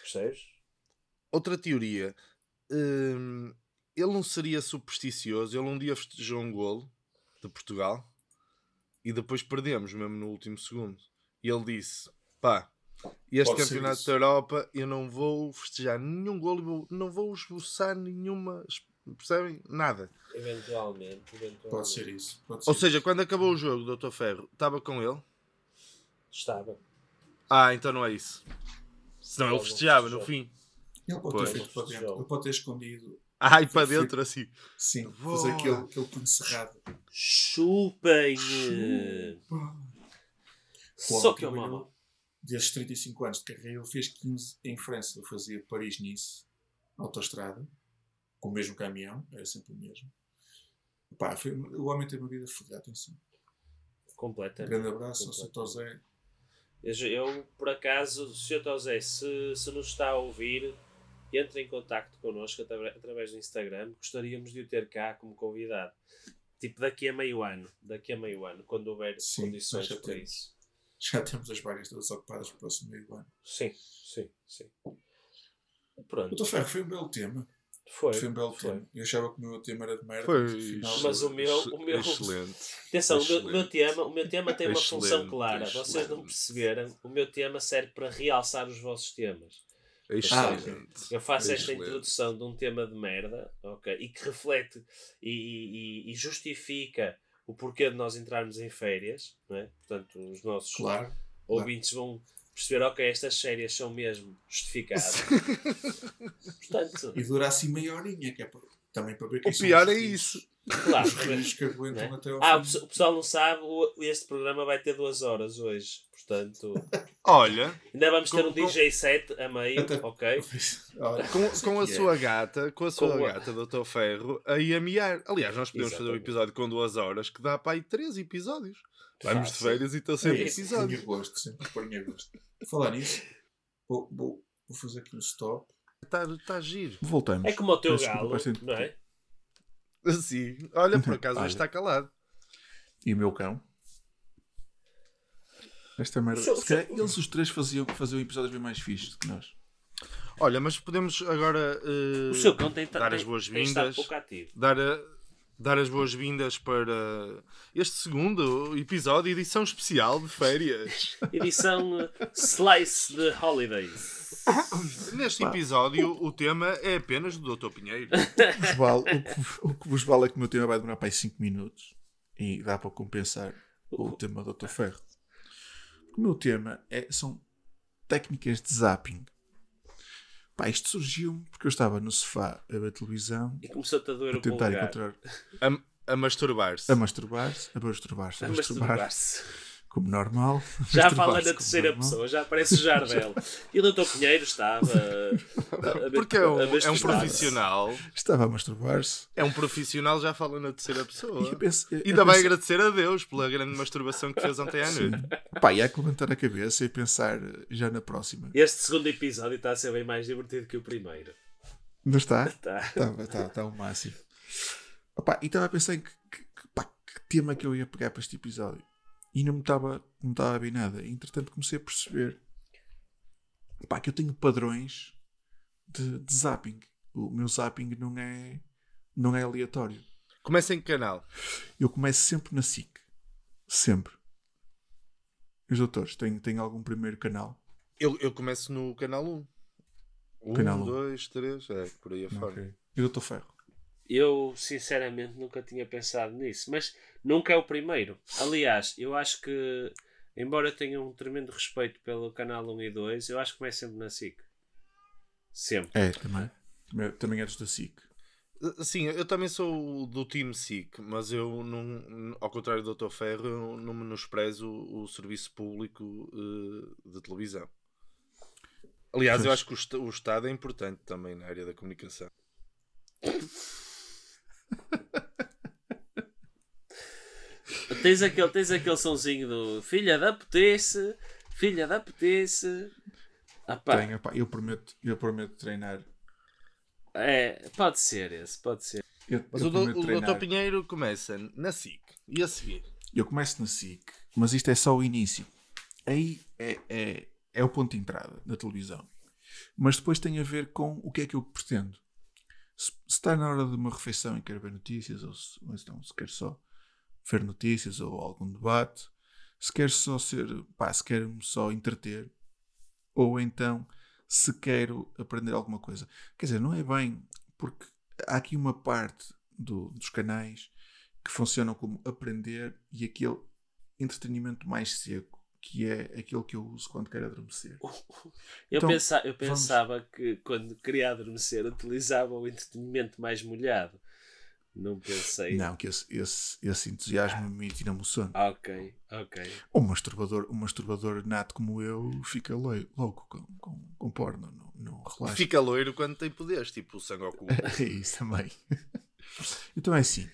Percebes? Outra teoria. hum, ele não seria supersticioso. Ele um dia festejou um golo de Portugal e depois perdemos mesmo no último segundo. E ele disse: pá, este Pode campeonato da Europa eu não vou festejar nenhum golo, não vou esboçar nenhuma. Percebem? Nada. Eventualmente, eventualmente. Pode ser isso. Pode ser Ou seja, isso. quando acabou o jogo, Dr. Ferro, estava com ele. Estava. Ah, então não é isso. Senão Não, ele festejava no fim. Ele pode Pois. ter feito para dentro. Ele pode ter escondido. Ai, para Foi- dentro assim. Sim, Boa. fazer aquele, aquele punho cerrado. Chupem! Pá. Só que eu trabalhou mamo. Desde 35 anos de carreira, ele fez 15 em França. Ele fazia Paris-Nice, autostrada, com o mesmo caminhão, era sempre o mesmo. Pá, foi- o homem teve uma vida fodida, atenção. Um Completamente. grande abraço ao Sr. José. Eu, por acaso, Sr. Tosé, se, se nos está a ouvir, entre em contacto connosco atra- através do Instagram. Gostaríamos de o ter cá como convidado. Tipo, daqui a meio ano. Daqui a meio ano, quando houver Sim, condições para temos. isso. Já temos as vagas todas ocupadas para o próximo meio ano. Sim, sim, sim. Pronto. Doutor Ferro, foi um belo tema. Foi. Foi um belo foi. tema. Eu achava que o meu tema era de merda. Foi. mas o meu- o meu- Excelente. Atenção, o meu, o meu Excelente. tema, o meu tema tem uma Excelente, função clara. Vocês não excelente. perceberam, o meu tema serve para realçar os vossos temas. Excelente. Eu faço esta Excelente. introdução de um tema de merda, ok? E que reflete e, e- e justifica o porquê de nós entrarmos em férias, não é? Portanto, os nossos Claro. ouvintes vão perceber, ok, estas férias são mesmo justificadas. Portanto, E dura assim meia horinha, que é para- também para ver quem O pior é isso. claro. Que aguentam Né? até ao Ah, o fim. pesso- o pessoal não sabe, este programa vai ter duas horas hoje. Portanto, Olha, ainda vamos ter Com- um com- DJ set a meio, Até- ok? Olha, com, com a é. sua gata, com a sua Com a- gata, Dr. Ferro, aí a miar. Aliás, nós podemos fazer um Exatamente. episódio com duas horas que dá para aí três episódios. Vamos de férias e estão É sempre isso, episódios. Em agosto, sempre por em agosto. Falar nisso, vou, vou, vou fazer aqui um stop. Está tá giro. Voltamos. É como o teu desculpa, galo, não é? Assim. Olha, por acaso hoje está calado. E o meu cão. Esta merda. Se calhar sou- eles os três faziam, faziam episódios bem mais fixes do que nós. Olha, mas podemos agora eh, O seu cão tem dar tem- as boas-vindas. pouco ativo. Dar, a- dar as boas-vindas para este segundo episódio, edição especial de férias. Edição Slice de Holidays. Neste episódio, o tema é apenas do Dr. Pinheiro. Vos vale- o, que, vos- o que vos vale é que o meu tema vai demorar para aí 5 minutos e dá para compensar o tema do Dr. Ferro. O meu tema é, são técnicas de zapping. Pá, isto surgiu porque eu estava no sofá a ver televisão E começou-te a doer a o tentar polegar. encontrar A, a masturbar-se. a masturbar-se, a masturbar-se, a A masturbar masturbar-se. Como normal. Já fala na terceira normal. pessoa, já parece Jardel. E o Dr. Pinheiro estava. a- a- Porque é um, a é um profissional. Estava a masturbar-se. É um profissional, já fala na terceira pessoa. E penso- Ainda vai penso- agradecer a Deus pela grande masturbação que fez ontem à noite. Pá, e há que levantar a cabeça e pensar já na próxima. Este segundo episódio está a ser bem mais divertido que o primeiro. Não está? Tá. Estava, está, está o máximo. Opa, e estava a pensar em que, que, que, pá, que tema que eu ia pegar para este episódio. E não me estava, não estava a ver nada. Entretanto comecei a perceber pá, que eu tenho padrões de, de zapping. O meu zapping não é, não é aleatório. Começa em que canal? Eu começo sempre na SIC. Sempre. Os doutores, têm, têm algum primeiro canal? Eu, eu começo no canal 1. 1, Canal um. 2, 3, é por aí afora. Ok. E o doutor Ferro? Eu, sinceramente, nunca tinha pensado nisso. Mas nunca é o primeiro. Aliás, eu acho que, embora eu tenha um tremendo respeito pelo canal 1 e 2, eu acho que começa sempre na SIC. Sempre. É, também. Também, também és da SIC. Sim, eu também sou do Team SIC, mas eu, não, ao contrário do Dr. Ferro, eu não menosprezo o serviço público eh, de televisão. Aliás, eu Pois. acho que o, o Estado é importante também na área da comunicação. Tens aquele, tens aquele sonzinho do filha da putice, filha da putice. Ah, pá, Tenho, pá, eu prometo, eu prometo treinar. é, pode ser esse, pode ser. Eu, Mas eu o, do, o. Dr. Pinheiro começa na SIC e a seguir. Eu começo na SIC, mas isto é só o início. Aí é, é, é o ponto de entrada da televisão. Mas depois tem a ver com o que é que eu pretendo. Se, está na hora de uma refeição e quero ver notícias, ou se, então, se quero só ver notícias ou algum debate, se quero só ser, pá, se quero-me só entreter, ou então se quero aprender alguma coisa. Quer dizer, não é bem, porque há aqui uma parte do- dos canais que funcionam como aprender e aquele entretenimento mais seco, que é aquele que eu uso quando quero adormecer. Eu, Então, pensa, eu vamos- pensava que quando queria adormecer utilizava o entretenimento mais molhado. Não pensei. Não, que esse, esse, esse entusiasmo me tira-me o sono. Ok, ok. Um masturbador, um masturbador nato como eu fica louco com, com, com porno, não, não relaxa. Fica loiro quando tem poderes, tipo o Sangoku. É isso também. então é assim: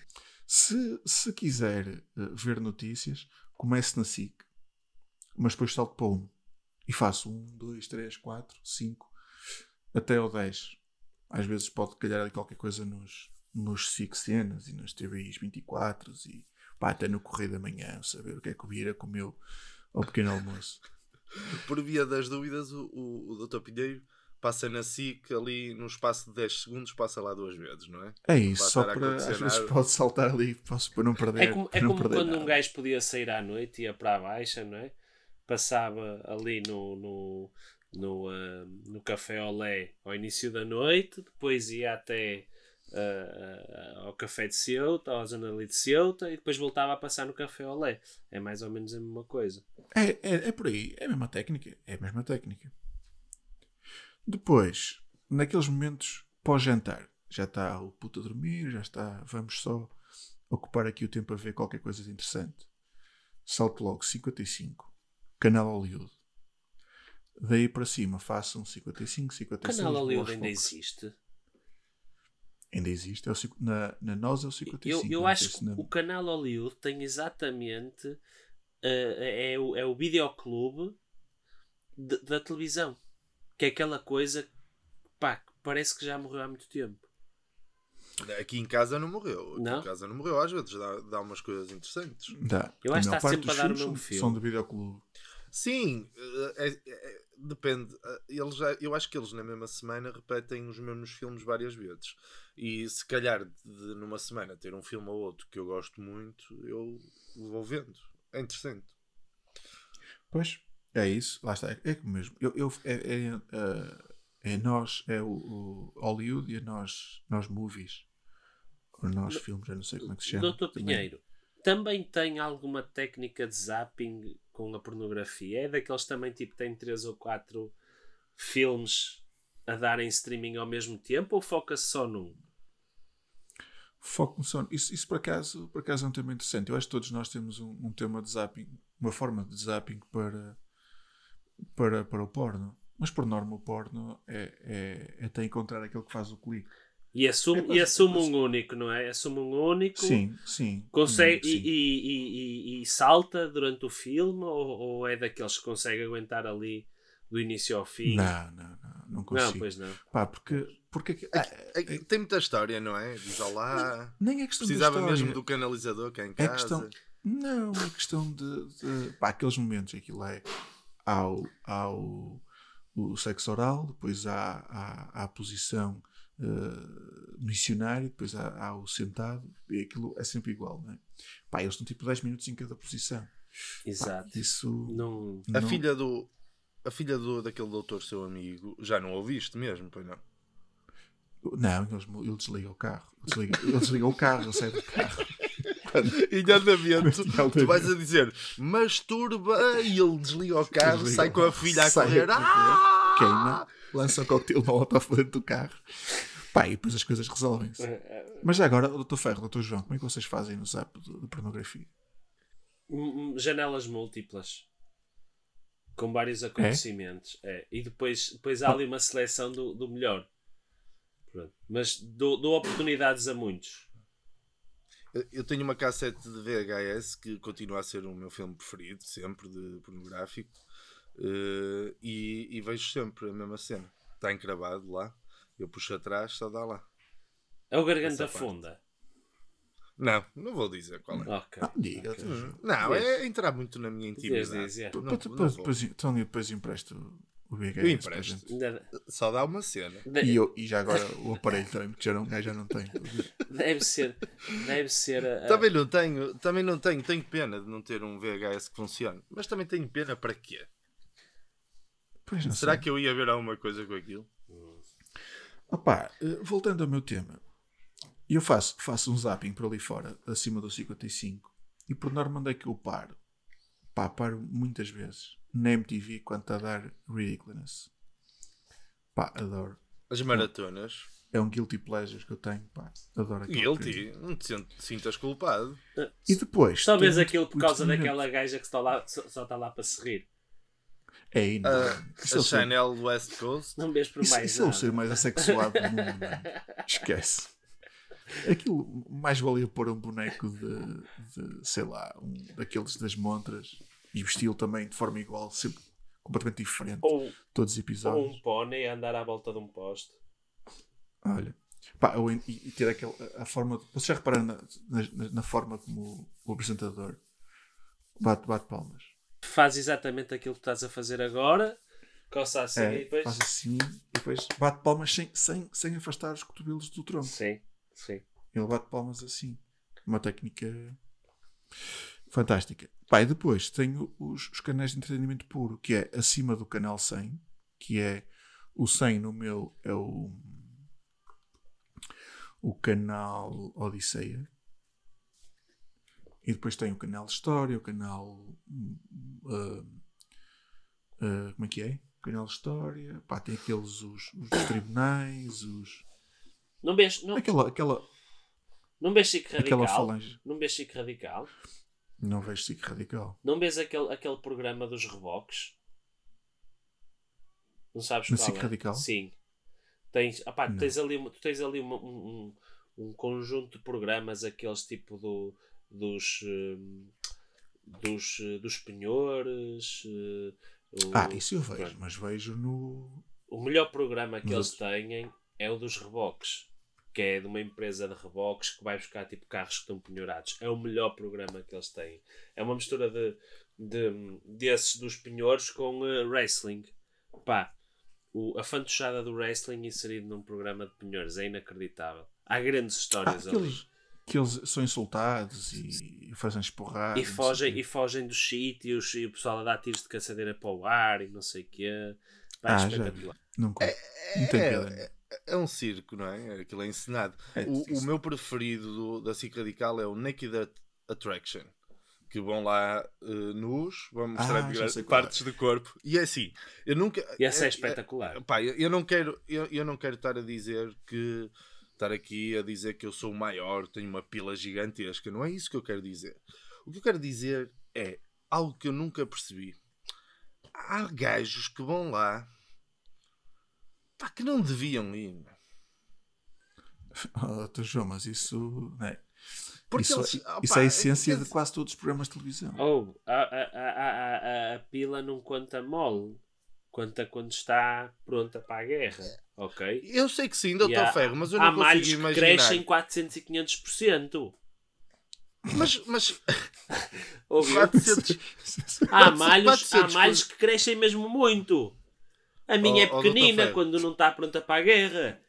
se, se quiser eh, ver notícias, comece na SIC, mas depois salto para um e faço um, dois, três, quatro, cinco, até ao 10. Às vezes pode calhar ali qualquer coisa nos, nos SIC cenas e nas TVIs 24 e pá, até no Correio da Manhã, saber o que é que o Vieira comeu ao pequeno almoço. Por via das dúvidas, o, o, o Dr. Pinheiro passa na SIC ali no espaço de 10 segundos, passa lá duas vezes, não é? É isso, só para às vezes nada. pode saltar ali posso, para não perder. É como, é não como perder quando nada. um gajo podia sair à noite, ia para a baixa, não é? Passava ali no, no- no, ah, no Café Olé ao início da noite, depois ia até ah, ah, ao Café de Ceuta, ao Zona ali de Ceuta, e depois voltava a passar no Café Olé. É mais ou menos a mesma coisa. É, é, é por aí. É a mesma técnica. É a mesma técnica. Depois, naqueles momentos pós-jantar, já está o puto a dormir, já está. Vamos só ocupar aqui o tempo a ver qualquer coisa de interessante. Salto logo 55. Canal Hollywood. Daí para cima faço um 55, O 56. canal Hollywood ainda poucos. existe. Ainda existe. É o, na, na nós é o 55. Eu, eu acho que na- o canal Hollywood tem exatamente. eh, é, o, é o videoclube de- da televisão. Que é aquela coisa. pá, que parece que já morreu há muito tempo. Aqui em casa não morreu. Aqui Não? em casa não morreu. Às vezes dá, dá umas coisas interessantes. Dá. Eu acho que está sempre a dar o mesmo são- filme. São do videoclube. Sim, é- é- é- depende. Eh, Eles já, eu acho que eles na mesma semana repetem os mesmos filmes várias vezes. E se calhar de, numa semana ter um filme ou outro que eu gosto muito, eu vou vendo. É interessante. Pois, é isso. Lá está. É mesmo. Eu, eu- é, é, eh, é nós, é o, o Hollywood e a nós, nós movies. Ou nós filmes, eu não sei como é que se chama. Doutor Também. Pinheiro, também tem alguma técnica de zapping com a pornografia? É daqueles também tipo tem três ou quatro filmes a darem streaming ao mesmo tempo ou foca-se só num? Foco no sono. Isso, isso por, acaso, por acaso é um tema interessante. Eu acho que todos nós temos um, um tema de zapping, uma forma de zapping para, para, para o porno. Mas por norma o porno é, é, é até encontrar aquele que faz o clique. E assume, É e assume é um único, não é? Assume um único. Sim, sim. Consegue, sim. e, e- e- e- e salta durante o filme ou, ou é daqueles que consegue aguentar ali do início ao fim? Não, não, não. Não consigo. Não, pois não. Pá, porque. porque ah, É que Tem muita história, não é? Diz olá. nem é questão Precisava mesmo do canalizador cá em É casa. questão. Não, é questão de. de pá, aqueles momentos. Aquilo é. Há o, há o, o sexo oral, depois há, há, há a posição eh, missionária, depois há, há o sentado, e aquilo é sempre igual, não é? Pá, eles estão tipo 10 minutos em cada posição. Pá, Exato. isso. Não, A não- filha do. A filha do, daquele doutor, seu amigo, já não ouviste mesmo, pois não? Não, eles, ele desliga o carro. Ele desliga, ele desliga o carro, ele sai do carro. E Tinha tu vais a dizer masturba e ele desliga o carro, Desliga sai com a filha a sai correr. a correr, Ah! queima, lança o coquetel molotov à frente do carro. Pá, e depois as coisas resolvem-se. Mas já agora, Dr. Ferro, Dr. João, como é que vocês fazem no zap de, pornografia? Janelas múltiplas com vários acontecimentos é? e depois, depois há ali uma seleção do, do melhor Pronto. mas dou, dou oportunidades a muitos Eu- tenho uma cassete de VHS que continua a ser o meu filme preferido, sempre de pornográfico, eh, e, e vejo sempre a mesma cena. Está encravado lá, eu puxo atrás, só dá lá. é o garganta funda Não, não vou dizer qual é. ok Ah, diga. Ok. Hum, Não, é entrar muito na minha intimidade. Não- não então eu depois empresto o VHS. Eu empresto. Só dá uma cena. de- E, eu, e já agora o aparelho também, porque já não, já não tem. deve ser deve ser Também não tenho, também não tenho, tenho pena de não ter um VHS que funcione. Mas também tenho pena para quê? Pois não Será sei. que eu ia ver alguma coisa com aquilo? Opa, eh, voltando ao meu tema, eu faço, faço um zapping por ali fora, acima dos 55, e por norma onde é que eu paro? Pá, paro muitas vezes na MTV quando está a dar Ridiculous. Pá, adoro. As maratonas. É um guilty pleasure que eu tenho, pá, adoro aquilo. Guilty. Não te sintas culpado. E depois. talvez aquilo por causa daquela gaja que está lá, só, só está lá para se rir É enorme. A, Isso a. Chanel West Coast. não vês por Isso, mais isso é o nada. ser mais assexuado do mundo, não. Esquece. Aquilo, mais valia pôr um boneco de, de, sei lá, um daqueles das montras e vesti-lo também de forma igual, sempre completamente diferente. ou, Todos os ou episódios. um pônei a andar à volta de um poste Olha. Pá, ou e, e ter aquele, a, forma. Vocês já repararam na, na, na forma como o, o apresentador bate, bate palmas? Faz exatamente aquilo que estás a fazer agora, coça assim e É, depois. faz assim e depois bate palmas sem, sem, sem afastar os cotovelos do tronco. Sim, sim. Ele bate palmas assim. Uma técnica fantástica. E depois tenho os, os canais de entretenimento puro, que é acima do canal 100, que é o 100 no meu é o o canal Odisseia e depois tem o canal História, o canal ah, ah, como é que é? O canal História, pá, tem aqueles os, os dos tribunais, os Não vês, não, aquela, aquela, não vês Chico aquela Radical? falange. Não vês Chico Radical? Não vejo SIC radical. Não vês aquele, aquele programa dos reboques? Não sabes No qual SIC é? Radical? Sim. Tens, opá, tu Não. tens ali, tu tens ali uma- um, um, um conjunto de programas, aqueles tipo do, dos, hum, dos, eh, dos penhores. eh, o- Ah, isso eu vejo, pronto. mas vejo no. O melhor programa que Nos eles têm é o dos reboques. Que é de uma empresa de reboques que vai buscar tipo carros que estão penhorados. É o melhor programa que eles têm. É uma mistura de, de desses dos penhores com eh, wrestling. Pá, o, a fantochada do wrestling inserido num programa de penhores é inacreditável. Há grandes Ah, histórias ali. aqueles que eles são insultados e fazem esporrar. E fogem, e fogem dos sítios e o pessoal a dar tiros de caçadeira para o ar e não sei o quê. Ah, já espetacular. Não, conto. não tem piada. nenhuma. É, é um circo, não é? Aquilo é ensinado. É, o, o meu preferido do- da SIC Radical é o Naked At- Attraction. Que vão lá eh, nus, vão mostrar Ah, já é. partes do corpo. E é assim, eu nunca. E essa é, é- espetacular. Pá, eu, eu não quero eu, eu não quero estar a dizer que estar aqui a dizer que eu sou o maior, tenho uma pila gigantesca, não é isso que eu quero dizer. O que eu quero dizer é algo que eu nunca percebi. Há gajos que vão lá pá, que não deviam ir. Oh, Dr. João, mas isso. É. Porque isso, eles- isso opá, é a essência quer de quase todos os programas de televisão. Ou a, a, a, a, a, a pila não conta mole, conta quando está pronta para a guerra. Ok? Eu sei que sim. E há- Ferro, mas eu há não malhos consigo que imaginar. crescem 400 e 500%. Mas, mas Ouviu? 400, Há malhos, 400%. há malhos que crescem mesmo muito. A minha Oh, oh, é pequenina Dr. Ferro. quando não está pronta para a guerra.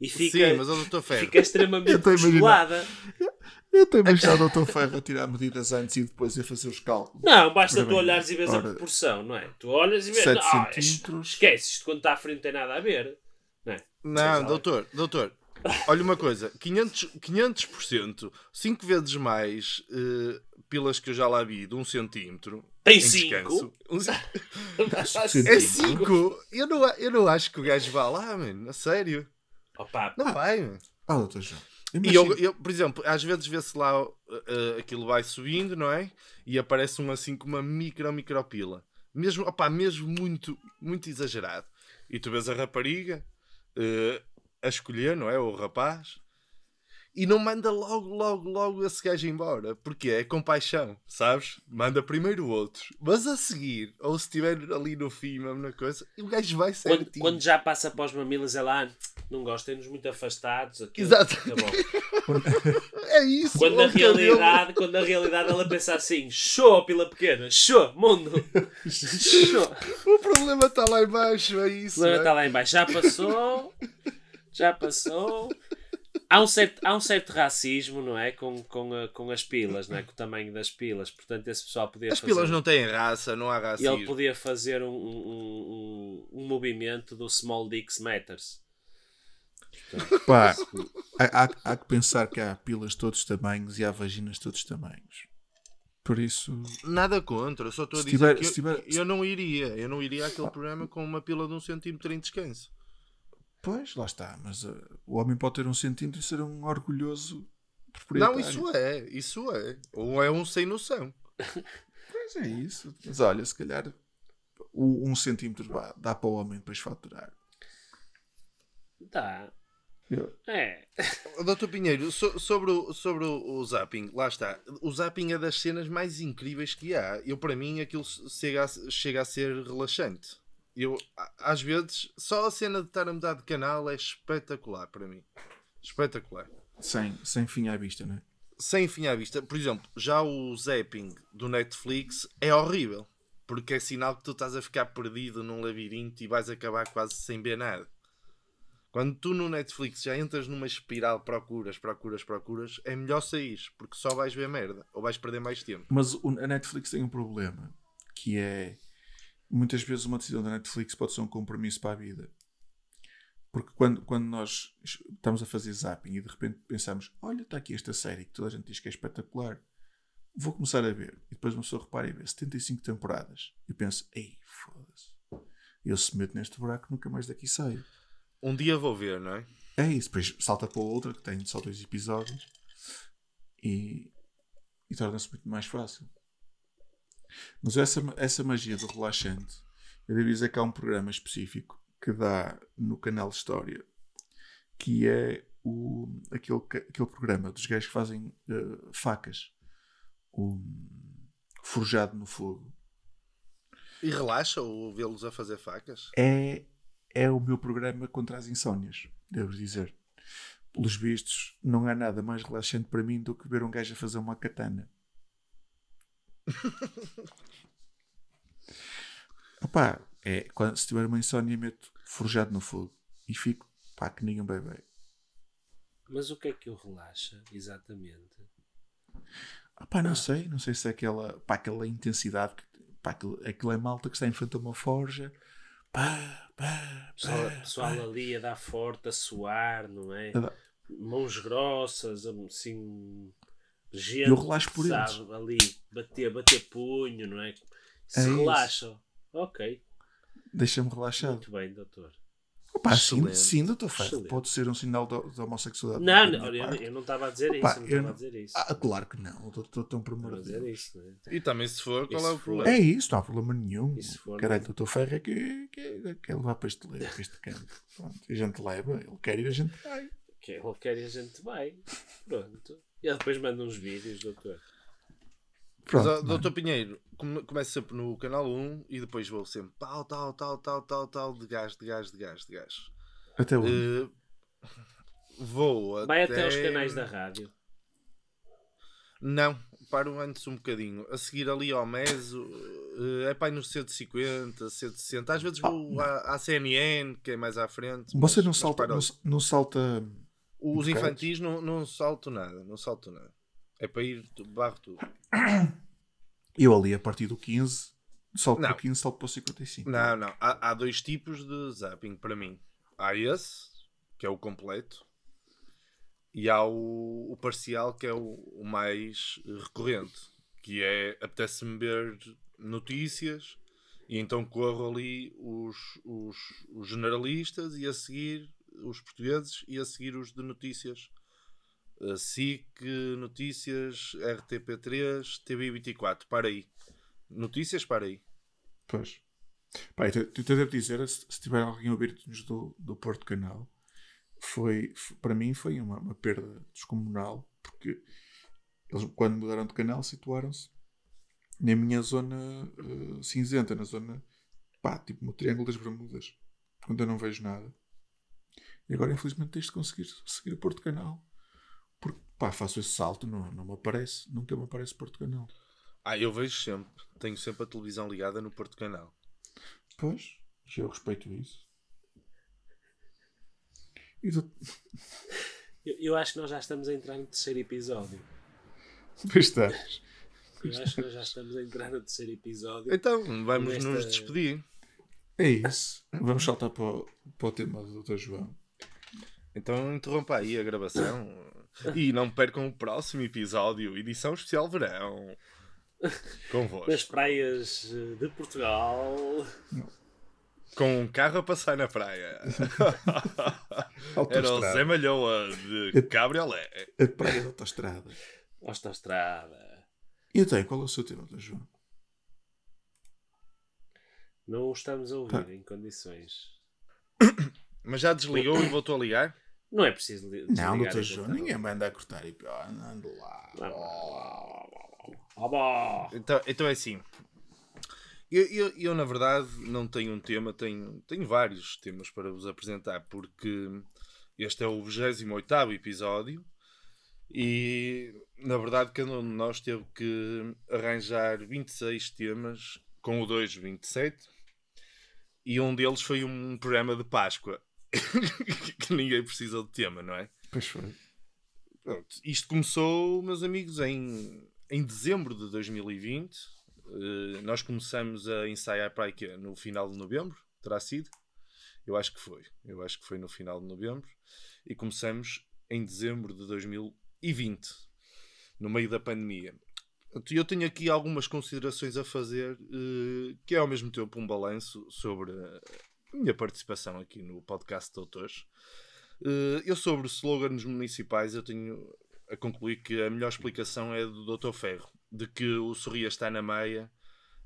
E fica, sim, mas o Dr. Ferro, fica extremamente Eu Eu estou a imaginar o Dr. Ferro a tirar medidas antes e depois a fazer os cálculos. Não, basta tu olhares e vês a ora, proporção, não é? Tu olhas e vês. 7 Ah, centímetros. esquece, isto quando está à frente não tem nada a ver. Não é? Não, Sabe? doutor, doutor, olha uma coisa: 500%, 500 5 vezes mais eh, pilas que eu já lá vi de 1 um centímetro. Tem em descanso. 5. Um ce- Sim. é 5! Eu não, eu não acho que o gajo vá lá, mano. A sério. Opa, Não vai, mano. Ah, Dr. João. E eu, eu, por exemplo, às vezes vê-se lá uh, aquilo vai subindo, não é? E aparece um assim com uma micro, micro pila. Mesmo, opá, mesmo muito, muito exagerado. E tu vês a rapariga uh, a escolher, não é? O rapaz. E não manda logo, logo, logo esse gajo embora. Porque é compaixão, sabes? Manda primeiro o outro. Mas a seguir, ou se estiver ali no fim, mesmo na coisa, o gajo vai quando, certinho. quando já passa para os mamilos, é lá, não gosto, tem-nos muito afastados. aquilo, Exato. tá. É isso. Quando na realidade, quando na realidade ela pensa assim, show, pila pequena, show, mundo, show. O problema está lá embaixo, é isso. O problema não é? está lá em baixo. Já passou, já passou. Há um certo, há um certo racismo, não é? Com, com, a- com as pilas, não é? Com o tamanho das pilas. Portanto, esse pessoal podia As fazer... pilas não têm raça, não há E racismo. ele podia fazer um, um, um, um movimento do Small Dicks Matters. Pá, há, há- há que pensar que há pilas de todos os tamanhos e há vaginas de todos os tamanhos. Por isso, Nada contra, eu só estou a dizer tiver- que eu, tiver- eu não iria. Eu não iria àquele programa com uma pila de um centímetro em descanso. Pois, lá está. Mas uh, o homem pode ter um centímetro e ser um orgulhoso proprietário. Não, isso é, isso é. Ou é um sem noção. Pois é isso. Mas olha, se calhar o, um centímetro dá para o homem depois faturar. Tá. Eu- É. Doutor Pinheiro, so- sobre, o, sobre o, o zapping, lá está. O zapping é das cenas mais incríveis que há. Eu, para mim, aquilo chega a, chega a ser relaxante. Eu, às vezes, só a cena de estar a mudar de canal é espetacular para mim. Espetacular. Sem, sem fim à vista, não é? sem fim à vista, por exemplo, já o zapping do Netflix é horrível. Porque é sinal que tu estás a ficar perdido num labirinto e vais acabar quase sem ver nada. Quando tu no Netflix já entras numa espiral, procuras, procuras, procuras, é melhor sair, porque só vais ver merda, ou vais perder mais tempo. Mas a Netflix tem um problema que é muitas vezes uma decisão da Netflix pode ser um compromisso para a vida. Porque quando, quando nós estamos a fazer zapping e de repente pensamos, olha, está aqui esta série que toda a gente diz que é espetacular, vou começar a ver. E depois uma pessoa repara e vê 75 temporadas. E penso, ei, foda-se. Eu se meto neste buraco nunca mais daqui saio. Um dia vou ver, não é? É isso, depois salta para outra que tem só dois episódios e, e torna-se muito mais fácil. Mas essa, essa magia do relaxante, eu devo dizer que há um programa específico que dá no canal História que é o, aquele, aquele programa dos gajos que fazem eh, facas, o Forjado no Fogo. E relaxa ou vê-los a fazer facas? é, é o meu programa contra as insónias, devo dizer. Pelos vistos, não há nada mais relaxante para mim do que ver um gajo a fazer uma katana. Opá, é, quando, se tiver uma insónia, meto forjado no fogo e fico, pá, que ninguém bebe. Mas o que é que o relaxa, exatamente? Opá, não sei, não sei se é aquela, pá, aquela intensidade, que, pá, aquilo, aquilo é malta que está em frente a uma forja, pá, pá, Pessoal, pá, pessoal pá. ali a dar forte, a suar, não é? Mãos grossas, assim. Gente, Eu relaxo por sabe, eles. ali, bater, bater punho, não é? Se É isso. relaxam. Ok, deixa-me relaxado. muito bem, doutor. Opa, sim, sim, doutor Ferro. Pode ser um sinal de, de homossexualidade. Não, da não, eu, eu não estava a dizer Opa, isso, eu não eu a dizer isso. Ah, claro que não. Doutor, tão de dizer isso, não é? E também se for, qual é o problema? É isso, não há problema nenhum. For, Caralho, doutor Ferro é que, que, que quer levar para este, para este campo. Pronto, a gente leva, ele quer ir, a gente vai. Ele quer e a gente vai. Pronto. E ele depois manda uns vídeos, doutor. Mas, Pronto, mano. doutor Pinheiro, come- começo sempre no canal 1 e depois vou sempre tal, tal, tal, tal, tal, tal, de gás, de gás, de gás, de gás. Até onde? Eh, vou Vai até... até aos canais da rádio. Não, paro antes um bocadinho. A seguir ali ao Meso, eh, é pai no 150, 160. Às vezes vou à, à CNN, que é mais à frente. Você mas- não mas salta, não, não salta. Os infantis não, não salto nada, não salto nada. É para ir, barro tudo. Eu ali, a partir do 15, salto Não. para o 15, salto para o 55. Não, não. Há, há dois tipos de zapping para mim. Há esse, que é o completo, e há o, o parcial, que é o, o mais recorrente, que é apetece-me ver notícias e então corro ali os, os, os generalistas e a seguir os portugueses e a seguir os de notícias. Uh, SIC, Notícias, RTP3, TV24. Para aí. Notícias, para aí. Pois. Te- eu te devo dizer, se, tiver alguém a ouvir-nos do, do Porto Canal, foi, f- para mim foi uma, uma perda descomunal, porque eles, quando mudaram de canal, situaram-se na minha zona eh, cinzenta, na zona, pá, tipo no Triângulo das Bermudas, onde eu não vejo nada. E agora, infelizmente, tens de conseguir seguir o Porto Canal. Porque, pá, faço esse salto, não, não me aparece, nunca me aparece Porto Canal. Ah, eu vejo sempre. Tenho sempre a televisão ligada no Porto Canal. Pois, eu respeito isso. E do... Eu, eu acho que nós já estamos a entrar no terceiro episódio. Pois estás. Eu acho que nós já estamos a entrar no terceiro episódio. Então, vamos Nesta- nos despedir. É isso. Vamos saltar para o, para o tema do Dr. João. Então interrompa aí a gravação. E não percam o próximo episódio, edição especial verão. Convosco. Nas praias eh, de Portugal. Com um carro a passar na praia. Era o. Zé Malhoa de Cabriolé. A praia da autostrada. Autostrada. E então, qual é o seu tema. João? Não o estamos a ouvir Pá. em condições. Mas já desligou e voltou a ligar? Não é preciso Não, o João, ninguém vai andar a cortar e ah, ando lá. Ah. Então, então é assim. Eu, eu, eu, na verdade, não tenho um tema, tenho, tenho vários temas para vos apresentar, porque este é o 28 episódio e, na verdade, cada um de nós teve que arranjar 26 temas, com o 2, 27, e um deles foi um programa de Páscoa, que ninguém precisa de tema, não é? Pois foi. Pronto, isto começou, meus amigos, em, em dezembro de 2020. Eh, nós começamos a ensaiar para quê? no final de novembro, terá sido? Eu acho que foi. Eu acho que foi no final de novembro. E começamos em dezembro de 2020, no meio da pandemia. Eu tenho aqui algumas considerações a fazer, eh, que é ao mesmo tempo um balanço sobre minha participação aqui no podcast de Doutores. Eh, Eu sobre slogans municipais eu tenho a concluir que a melhor explicação é do Dr. Ferro, de que o Sorria está na meia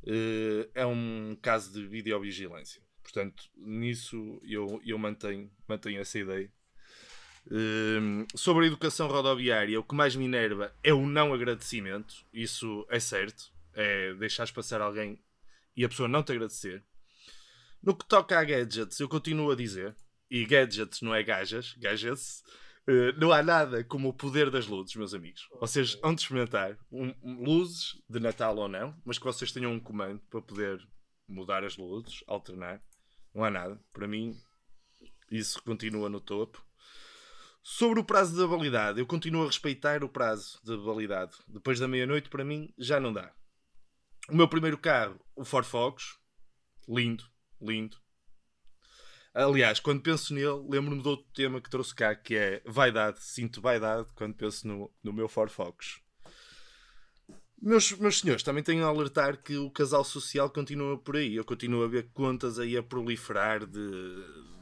eh, é um caso de videovigilância. Portanto, nisso eu, eu mantenho, mantenho essa ideia. Hum, sobre a educação rodoviária, o que mais me enerva é o não agradecimento. Isso é certo. É deixares passar alguém e a pessoa não te agradecer. No que toca a gadgets, eu continuo a dizer, e gadgets não é gajas, gadgets, eh, não há nada como o poder das luzes, meus amigos. Vocês vão de experimentar um- um- luzes de Natal ou não, mas que vocês tenham um comando para poder mudar as luzes, alternar. Não há nada. Para mim, isso continua no topo. Sobre o prazo de validade, eu continuo a respeitar o prazo de validade. Depois da meia-noite, para mim, já não dá. O meu primeiro carro, o Ford Focus, lindo, lindo. Aliás, quando penso nele, lembro-me de outro tema que trouxe cá, que é vaidade. Sinto vaidade quando penso no, no meu Ford Focus. Meus, meus senhores, também tenho a alertar que o casal social continua por aí. Eu continuo a ver contas aí a proliferar de,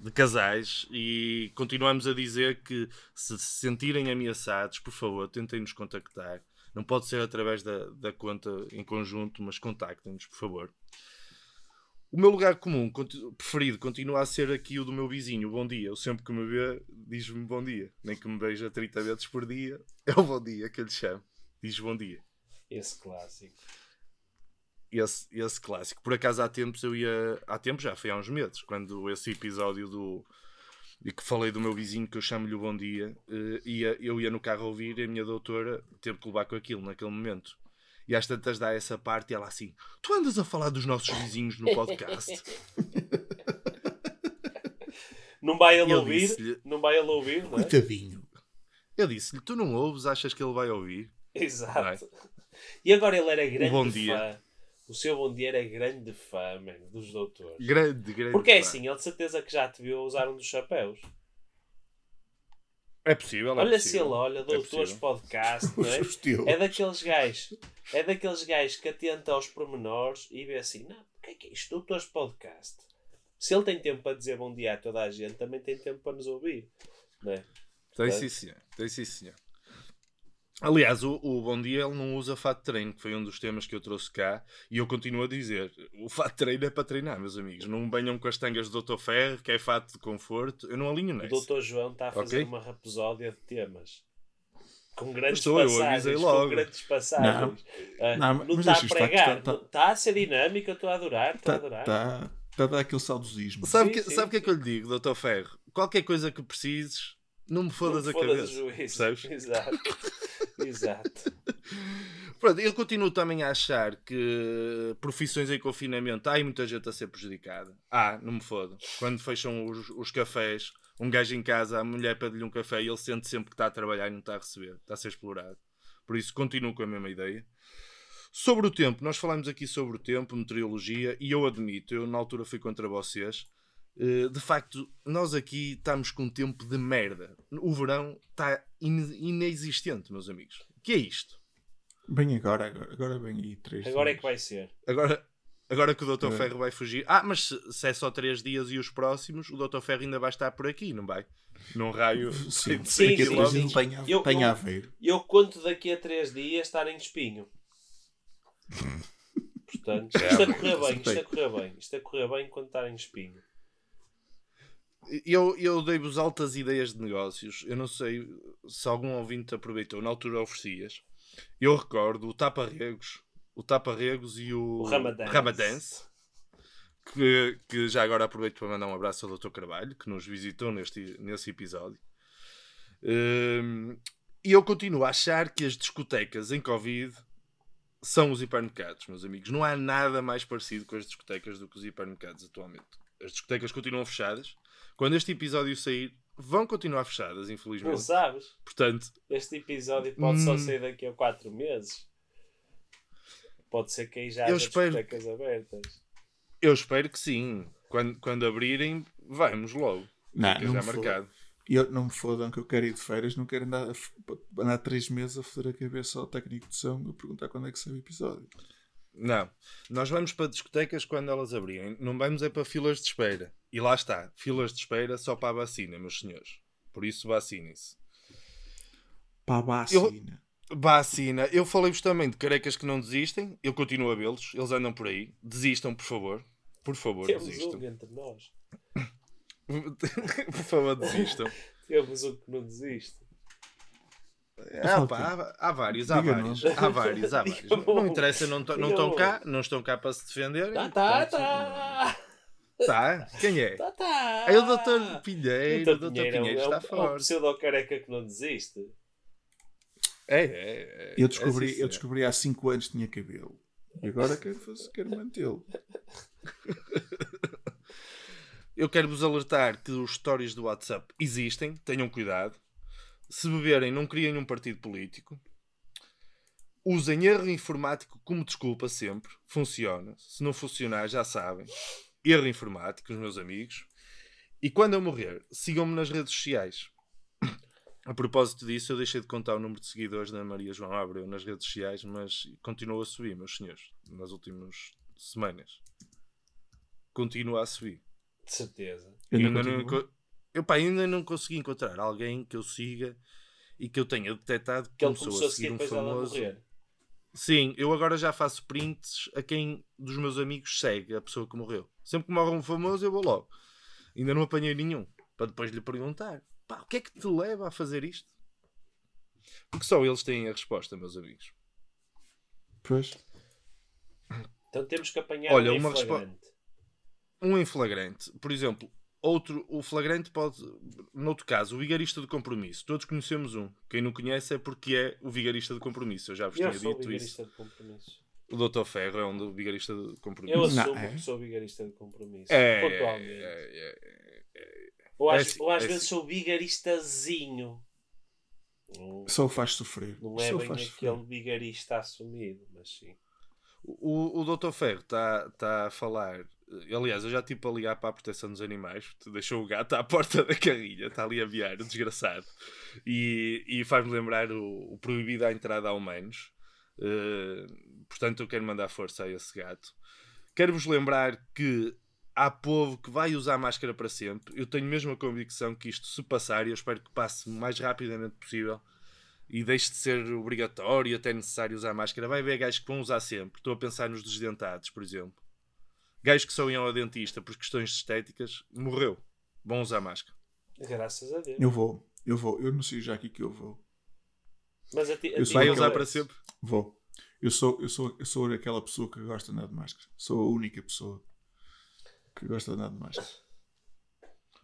de casais e continuamos a dizer que se se sentirem ameaçados, por favor, tentem nos contactar. Não pode ser através da, da conta em conjunto, mas contactem-nos, por favor. O meu lugar comum preferido continua a ser aqui o do meu vizinho, o bom dia. Eu sempre que me vê, diz-me bom dia. Nem que me beija 30 vezes por dia, é o bom dia que eu lhe chamo. Diz bom dia. Esse clássico. esse, esse clássico. Por acaso há tempos eu ia. Há tempos já, foi há uns meses, quando esse episódio do. E que falei do meu vizinho que eu chamo-lhe o bom dia, eh, ia, eu ia no carro a ouvir e a minha doutora teve que levar com aquilo naquele momento. E às tantas dá essa parte e ela assim: Tu andas a falar dos nossos vizinhos no podcast? Não vai ele Eu ouvir? Não vai ele ouvir, não é? Coitadinho. Eu disse-lhe: Tu não ouves, achas que ele vai ouvir? Exato. E agora ele era grande bom fã. dia. O seu bom dia era grande fã, mano, dos doutores. Grande, grande. Porque é assim, ele de certeza que já te viu usar um dos chapéus. É possível. é olha se ele olha, doutores possível. podcast, não é? É daqueles gajos, é daqueles gajos que atenta aos pormenores e vê assim, não, o que é que é isto? Doutores podcast. Se ele tem tempo para dizer bom dia a toda a gente, também tem tempo para nos ouvir. Não é? Tem É. sim, senhor. Tem sim, senhor. Aliás, o, o Bom Dia ele não usa fato de treino, que foi um dos temas que eu trouxe cá, e eu continuo a dizer: o fato de treino é para treinar, meus amigos. Não venham com as tangas do Dr. Ferro, que é fato de conforto. Eu não alinho O nessa. doutor João está a fazer Ok. uma raposódia de temas. Com grandes Estou, eu passagens. Com logo. grandes passagens. Ah, Não, não mas está a deixa estar que pregar. está- não- Está a ser dinâmico, eu estou a adorar. Estou a Está adorar. tá, tá a dar aquele saudosismo. Sabe o que, sim. sabe o que é que eu lhe digo, Dr. Ferro? Qualquer coisa que precises, não me Não fodas me a fodas cabeça. o juízo. Percebes? Exato. Exato. Pronto, eu continuo também a achar que profissões em confinamento há muita gente a ser prejudicada. Ah, não me foda. Quando fecham os, os cafés, um gajo em casa, a mulher pede-lhe um café e ele sente sempre que está a trabalhar e não está a receber. Está a ser explorado. Por isso, continuo com a mesma ideia. Sobre o tempo, nós falamos aqui sobre o tempo, meteorologia, e eu admito, eu na altura fui contra vocês. Eh, De facto, nós aqui estamos com um tempo de merda. O verão está ine- inexistente, meus amigos. O que é isto? Bem agora, agora, agora vem aí três Agora é dias. que vai ser. Agora, agora que o Dr. É. Ferro vai fugir. Ah, mas se, se é só 3 dias e os próximos, o Dr. Ferro ainda vai estar por aqui, não vai? Num raio Sim, de Sim, daqui a sim, três sim. dias tem, a- Eu- eu- Aveiro. Eu conto daqui a três dias estar em espinho. Portanto, isto a correr bem, isto a correr bem. Isto a correr bem quando estar em espinho. Eu, eu dei-vos altas ideias de negócios. Eu não sei se algum ouvinte aproveitou. Na altura oferecias. Eu recordo o Tapa-Regos, o Tapa-Regos e o, O Ramadance. Ramadance, Que, que já agora aproveito para mandar um abraço ao Dr. Carvalho, que nos visitou neste, nesse episódio. Hum, e eu continuo a achar que as discotecas em Covid são os hipermercados, meus amigos. Não há nada mais parecido com as discotecas do que os hipermercados atualmente. As discotecas continuam fechadas. Quando este episódio sair, vão continuar fechadas, Não infelizmente. sabes? Portanto, Este episódio pode só Hum. sair daqui a quatro meses. pode ser que aí já haja espero discotecas abertas. Eu espero que sim. Quando, quando abrirem, vamos logo. Não, Fica não já marcado. Eu, não me fodam que eu quero ir de férias, não quero andar, a andar três meses a foder a cabeça ao técnico de som e perguntar quando é que sai o episódio. Não. Nós vamos para discotecas quando elas abrirem. Não vamos é para filas de espera. E lá está. Filas de espera só para a vacina, meus senhores. Por isso, vacinem-se. Para a vacina. Vacina. Eu falei-vos também de carecas que não desistem. Eu continuo a vê-los. Eles andam por aí. Desistam, por favor. Por favor, Temos desistam. um entre nós. por favor, desistam. Temos um que não desiste. Ah, pá, há, há vários, há vários, não. há vários, há vários. Não, interessa, não, to- não estão cá, não estão cá para se defenderem. Tá, tá, portanto, tá. Tá? Quem é? Tá, tá. É o Dr. Pinheiro, o Doutor Dr. Pinheiro é Pinheiro é está É um forte. pseudo careca que não desiste. É, é, é. Eu descobri, É, sim, eu descobri há 5 anos que tinha cabelo. E agora quero, fazer, quero mantê-lo. Eu quero vos alertar que os stories do WhatsApp existem, tenham cuidado. Se beberem, não criem um partido político. Usem erro informático como desculpa sempre. Funciona. Se não funcionar, já sabem. Erro informático, os meus amigos. E quando eu morrer, sigam-me nas redes sociais. A propósito disso, eu deixei de contar o número de seguidores da Maria João Abreu nas redes sociais, mas continua a subir, meus senhores, nas últimas semanas. Continua a subir. De certeza. Eu ainda, não, eu, pá, ainda não consegui encontrar alguém que eu siga e que eu tenha detectado que Que começou, começou a seguir um famoso. Sim, eu agora já faço prints a quem dos meus amigos segue a pessoa que morreu. Sempre que morre um famoso, eu vou logo. Ainda não apanhei nenhum. Para depois lhe perguntar: pá, o que é que te leva a fazer isto? Porque só eles têm a resposta, meus amigos. Pois. Então temos que apanhar Olha, um uma em respo- flagrante. Um em flagrante, por exemplo, outro, o flagrante pode, noutro caso, o vigarista de compromisso. Todos conhecemos um. Quem não conhece é porque é o vigarista de compromisso. Eu já vos Eu tinha sou dito vigarista isso. de compromisso. O Dr. Ferro é um do vigarista de Eu compromisso. Não, assumo é? que sou vigarista de compromisso. É, Pontualmente. é, é, ou é às, assim, ou às é vezes assim. sou vigaristazinho. Não, Só o faz sofrer. não é Só bem faz aquele sofrer. vigarista assumido, mas sim. O, o Dr. Ferro está tá a falar. Aliás, eu já tive a ligar para a proteção dos animais. Deixou o gato à porta da carrinha, está ali a viar, o desgraçado. E, e faz-me lembrar o, o proibido à entrada a humanos. Eh, portanto, eu quero mandar força a esse gato. Quero-vos lembrar que há povo que vai usar máscara para sempre. Eu tenho mesmo a convicção que isto, se passar, e eu espero que passe o mais rapidamente possível, e deixe de ser obrigatório, até necessário usar máscara. Vai haver gajos que vão usar sempre. Estou a pensar nos desdentados, por exemplo. Gajos que só iam ao dentista por questões estéticas, morreu. Vão usar máscara. Graças a Deus. Eu vou. Eu vou. Eu anuncio já aqui que eu vou. Mas a ti, a Eu ti sou Vai não usar para sempre. Vou. Eu sou, eu sou, eu sou aquela pessoa que gosta de andar de máscara. Sou a única pessoa que gosta de andar de máscara.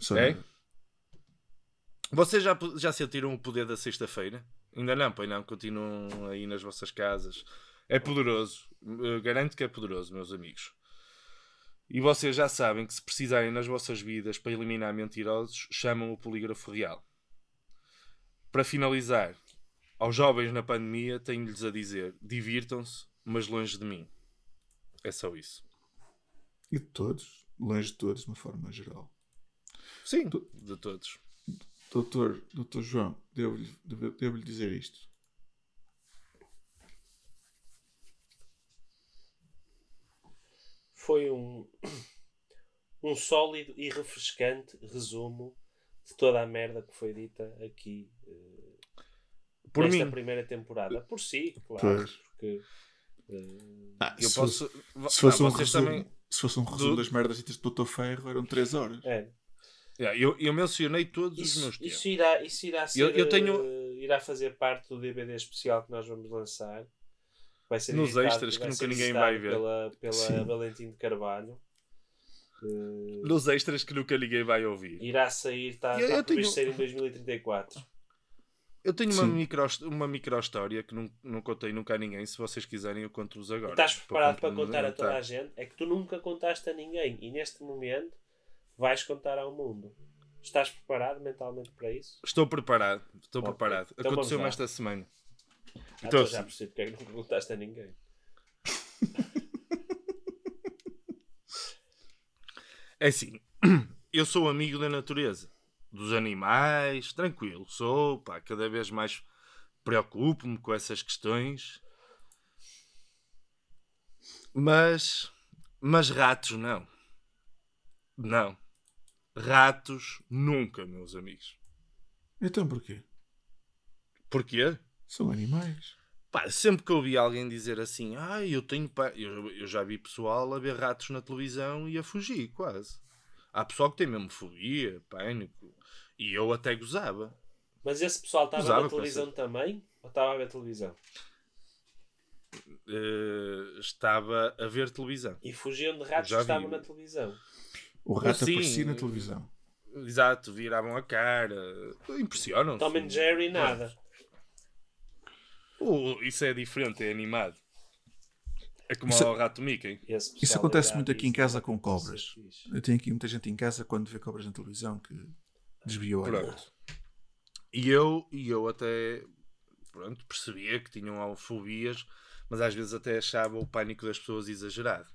Só É? nada. Vocês já, já sentiram o poder da sexta-feira? Ainda não, pois não. Continuam aí nas vossas casas. É poderoso. Eu garanto que é poderoso, meus amigos. E vocês já sabem que se precisarem nas vossas vidas para eliminar mentirosos, chamam o polígrafo real. Para finalizar, aos jovens na pandemia, tenho-lhes a dizer: divirtam-se, mas longe de mim. É só isso. E de todos. Longe de todos, de uma forma geral. Sim, de todos. Doutor, doutor João, devo-lhe devo, devo-lhe dizer isto. Foi um, um sólido e refrescante resumo de toda a merda que foi dita aqui eh, Por nesta mim, primeira temporada. Por si, claro. Pois. Porque eh, Ah, eu se, posso. fosse, se fosse Não, um resumo, também- se fosse um resumo Do- das merdas ditas do Doutor Ferro, eram 3 horas. é, Yeah, eu, eu mencionei todos os meus isso, tempos. isso irá, isso irá ser, Eu- eu tenho- eh, irá fazer parte do DVD especial que nós vamos lançar. Vai ser Nos extras que nunca ninguém vai ver. Pela, pela Sim. Valentim de Carvalho. Nos extras que nunca ninguém vai ouvir. irá sair, está, Eu- está eu previsto tenho- sair em 2034. Eu tenho uma Sim. micro, uma micro história que não, não contei nunca a ninguém. Se vocês quiserem, eu conto-vos agora. Estás preparado para complementar. contar a toda a gente? É que tu nunca contaste a ninguém e neste momento vais contar ao mundo. Estás preparado mentalmente para isso? Estou preparado. Estou Ok. preparado. Então Aconteceu-me esta semana. Ah, então, já percebo porque é que não perguntaste a ninguém. É assim, eu sou amigo da natureza, dos animais, tranquilo, sou, pá, cada vez mais preocupo-me com essas questões. Mas, mas ratos não. Não. Ratos nunca, meus amigos. Então porquê? Porquê? São animais. Pá, sempre que eu ouvi alguém dizer assim, ah, eu tenho eu, eu já vi pessoal a ver ratos na televisão e a fugir, quase. Há pessoal que tem mesmo fobia, pânico. E eu até gozava. Mas esse pessoal estava na televisão também? Ou estava a ver televisão? Eh, estava a ver televisão. E fugiam de ratos Já que estavam na televisão. O rato Sim. aparecia na televisão. Exato, viravam a cara. Impressionam. Tom and Jerry, nada. Oh, isso é diferente, é animado. É como Isso- o rato Mickey. Isso acontece muito aqui em casa com cobras. Eu tenho aqui muita gente em casa quando vê cobras na televisão que desviou a. Pronto. E eu, e eu até pronto, percebia que tinham fobias, mas às vezes até achava o pânico das pessoas exagerado.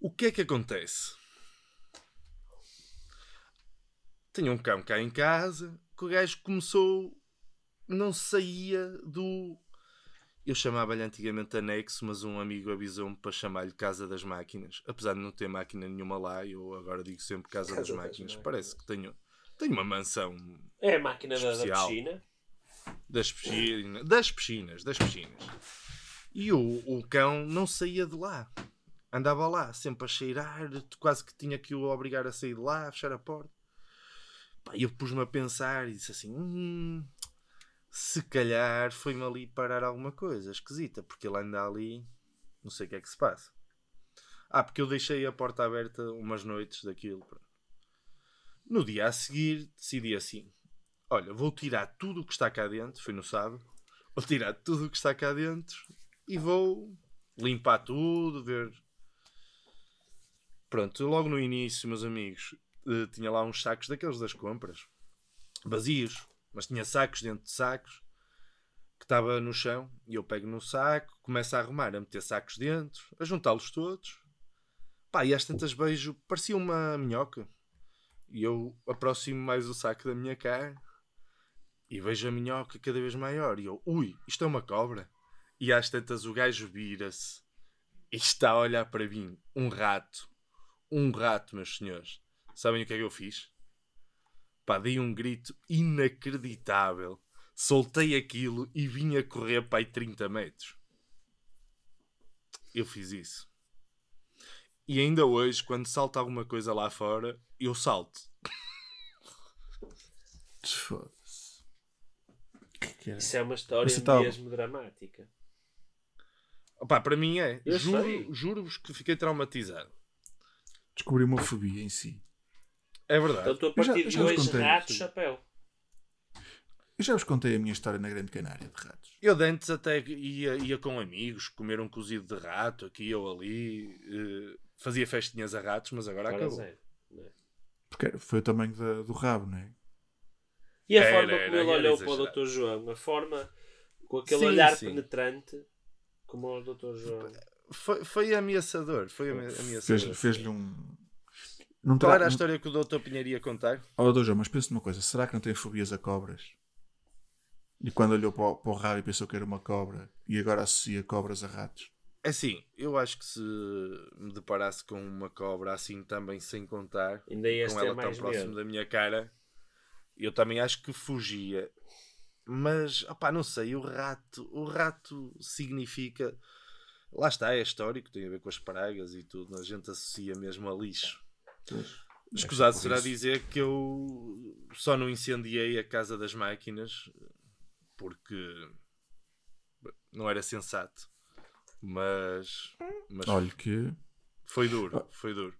O que é que acontece? Tinha um cão cá em casa que o gajo começou. Não saía do. Eu chamava-lhe antigamente anexo, mas um amigo avisou-me para chamar-lhe Casa das Máquinas. Apesar de não ter máquina nenhuma lá, eu agora digo sempre Casa, Casa das, das Máquinas. Máquinas. Parece que tenho, tenho uma mansão É a máquina da, da Especial. piscina. das piscinas, das piscinas, das piscinas. E o, o cão não saía de lá. Andava lá, sempre a cheirar, quase que tinha que o obrigar a sair de lá, a fechar a porta. Pá, e eu pus-me a pensar e disse assim: hum, se calhar foi-me ali parar alguma coisa esquisita, porque ele anda ali, não sei o que é que se passa. Ah, porque eu deixei a porta aberta umas noites daquilo. pronto. No dia a seguir, decidi assim: olha, vou tirar tudo o que está cá dentro, foi no sábado, vou tirar tudo o que está cá dentro e vou limpar tudo, ver. Pronto, logo no início, meus amigos, eh, tinha lá uns sacos daqueles das compras, vazios, mas tinha sacos dentro de sacos que estava no chão e eu pego no saco, começo a arrumar, a meter sacos dentro, a juntá-los todos. Pá, e às tantas beijo, parecia uma minhoca. E eu aproximo mais o saco da minha cara e vejo a minhoca cada vez maior. E eu, ui, isto é uma cobra. E às tantas o gajo vira-se e está a olhar para mim. Um rato. Um rato, meus senhores. Sabem o que é que eu fiz? Pá, dei um grito inacreditável. Soltei aquilo e vim a correr para aí 30 metros. Eu fiz isso. E ainda hoje, quando salta alguma coisa lá fora, eu salto. Foda-se. Isso é uma história Você tá- mesmo dramática. Opá, para mim é. Eu Juro-. Juro-vos que fiquei traumatizado. Descobri uma fobia em si. É verdade. Então a já- partir de já vos hoje, contei. rato, chapéu. Eu já vos contei a minha história na Grande Canária de ratos. Eu de antes até ia, ia com amigos comer um cozido de rato aqui ou ali. eh, fazia festinhas a ratos, mas agora, Agora acabou. zero. É? Porque foi o tamanho da- do rabo, não é? E a Era, forma era, como ele era olhou para o. Dr. João, a forma com aquele Sim, olhar sim. penetrante, como o Dr. João. Foi, foi ameaçador. Foi ame- ameaçador. Fez- Fez-lhe um. Não Qual terá- era a história que o Dr. Pinheiro ia contar? Oh, Dr. João, mas pensa numa coisa: será que não tem fobias a cobras? E quando olhou para o, para o rabo e pensou que era uma cobra e agora associa cobras a ratos? É assim, eu acho que se me deparasse com uma cobra assim também sem contar, Ainda com ela tão próximo medo. da minha cara, eu também acho que fugia. Mas, opá, não sei, o rato, o rato significa. Lá está, é histórico, tem a ver com as pragas e tudo, a gente associa mesmo a lixo. Escusado será isso. dizer que eu só não incendiei a casa das máquinas porque não era sensato. Mas, mas Olha que. foi duro, foi duro.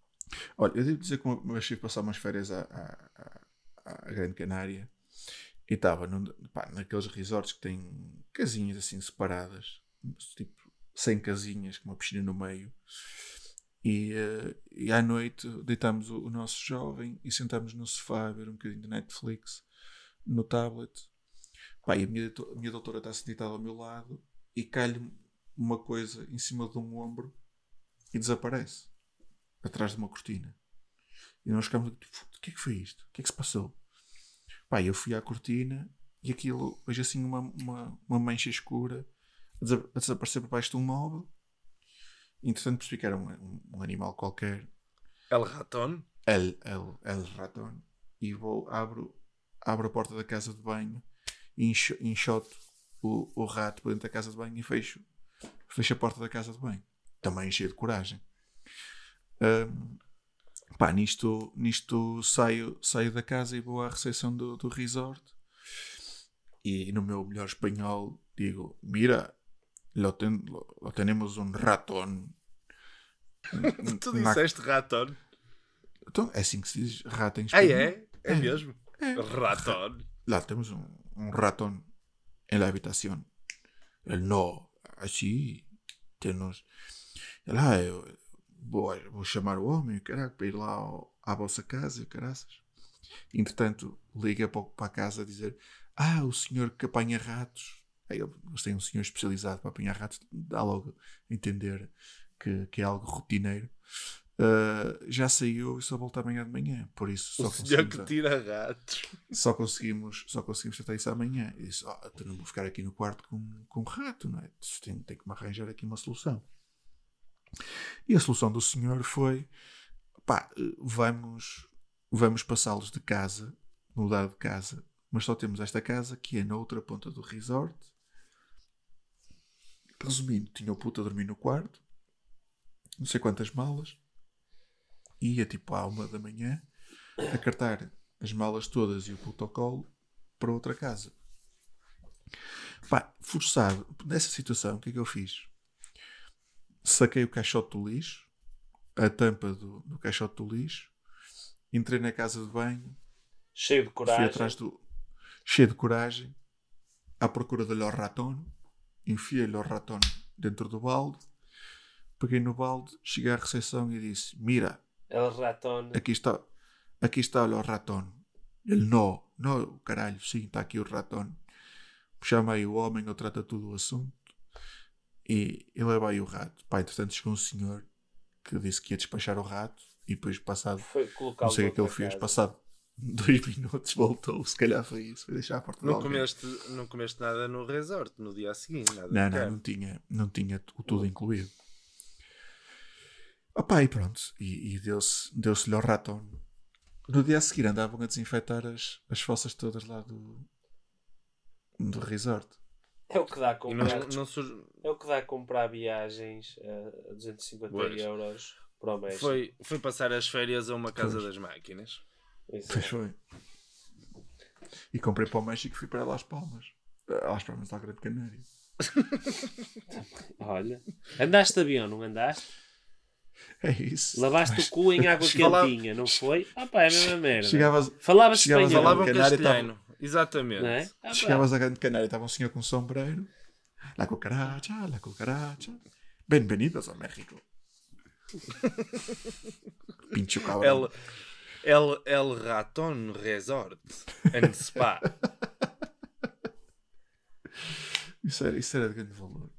Olha, eu devo dizer que uma vez tive passar umas férias à, à, à- Grande Canária e estava naqueles resorts que têm casinhas assim separadas, tipo 100 casinhas com uma piscina no meio. E, eh, e à noite deitámos o, o nosso jovem e sentámos no sofá a ver um bocadinho de Netflix no tablet. Pá, e a minha, a minha doutora está sentada ao meu lado e cai-lhe uma coisa em cima de um ombro e desaparece. atrás de uma cortina. E nós ficámos tipo, o que é que foi isto? O que é que se passou? Pá, eu fui à cortina e aquilo, vejo assim uma, uma, uma mancha escura a desaparecer por baixo de um móvel. Entretanto percebi que era um, um- um animal qualquer, El Raton. El, El, El Raton, e vou, abro, abro a porta da casa de banho enxo- enxoto o, o rato para dentro da casa de banho e fecho, fecho a porta da casa de banho. Também cheio de coragem. Ahm, pá, nisto, nisto saio, saio da casa e vou à recepção do, do resort e no meu melhor espanhol digo, mira, lo, ten- lo- lo tenemos un ratón. Tu Na- disseste Raton. Então, é assim que se diz rato em Ah, espanhol. é? É mesmo? Raton. Lá temos un, un ratón en la habitación. Él no, así temos. Ele, ah, eu vou, vou chamar o homem, caraca, para ir lá ao- à vossa casa, caraças. Entretanto, liga para, para a casa a dizer: Ah, o senhor que apanha ratos. Aí eles têm um senhor especializado para apanhar ratos, dá logo a entender que, que é algo rotineiro. Ah, já saiu e só volta amanhã de manhã. Por isso, só O senhor que tira ratos. só conseguimos, só conseguimos tratar isso amanhã. E disse, oh, então não vou ficar aqui no quarto com, com um rato, não é? Tem, tem que me arranjar aqui uma solução. E a solução do senhor foi, pá, vamos, vamos passá-los de casa, mudar de casa, mas só temos esta casa que é na outra ponta do resort. Resumindo, tinha o puto a dormir no quarto, não sei quantas malas, ia tipo à uma da manhã, a cartar as malas todas e o puto ao colo para outra casa. Pá, forçado, nessa situação, o que é que eu fiz? Saquei o caixote do lixo, a tampa do, do caixote do lixo, entrei na casa de banho, Cheio de fui coragem. atrás do. cheio de coragem, à procura do Lor Raton, enfiei o Raton dentro do balde, peguei no balde, cheguei à recepção e disse: Mira, El ratón. Aqui está, aqui está o ratón. Ele, não, não, caralho, sim, está aqui o ratón. Chama aí o homem, ele trata tudo o assunto. E, e leva aí o rato. Pá, entretanto chegou um senhor que disse que ia despachar o rato e depois passado, não sei o que é ele fez, passado dois minutos voltou, se calhar foi isso, foi deixar a porta de Não comeste, não comeste nada no resort no dia a seguinte. Nada Não, não, não tinha, não tinha o tudo incluído. Opa, e pronto. E, e deu-se deu-se-lhe ao ratão. No dia a seguir andavam a desinfetar as, as fossas todas lá do, do resort. É o que dá a comprar, não, não surge- é o que dá a comprar viagens a 250 Pois. euros para o México. foi, foi passar as férias a uma casa Pois. das máquinas. Isso. Pois foi. E comprei para o México e fui para Las Palmas. Las Palmas da Grande Canária. Olha, andaste de avião, não andaste? É isso. Lavaste o cu em água Falava- quentinha, não foi? Ah pá, é a mesma merda. Chegavas, Falava-se chegavas espanhol, a Falavam Canária castelhano. Exatamente. não é? Ah, chegavas a Grande Canária, estava um senhor com um sombreiro. La cucaracha, la cucaracha. Bienvenidos a México. Pincho cabrón. El, El, El Raton Resort and Spa. Isso era, isso era de grande valor.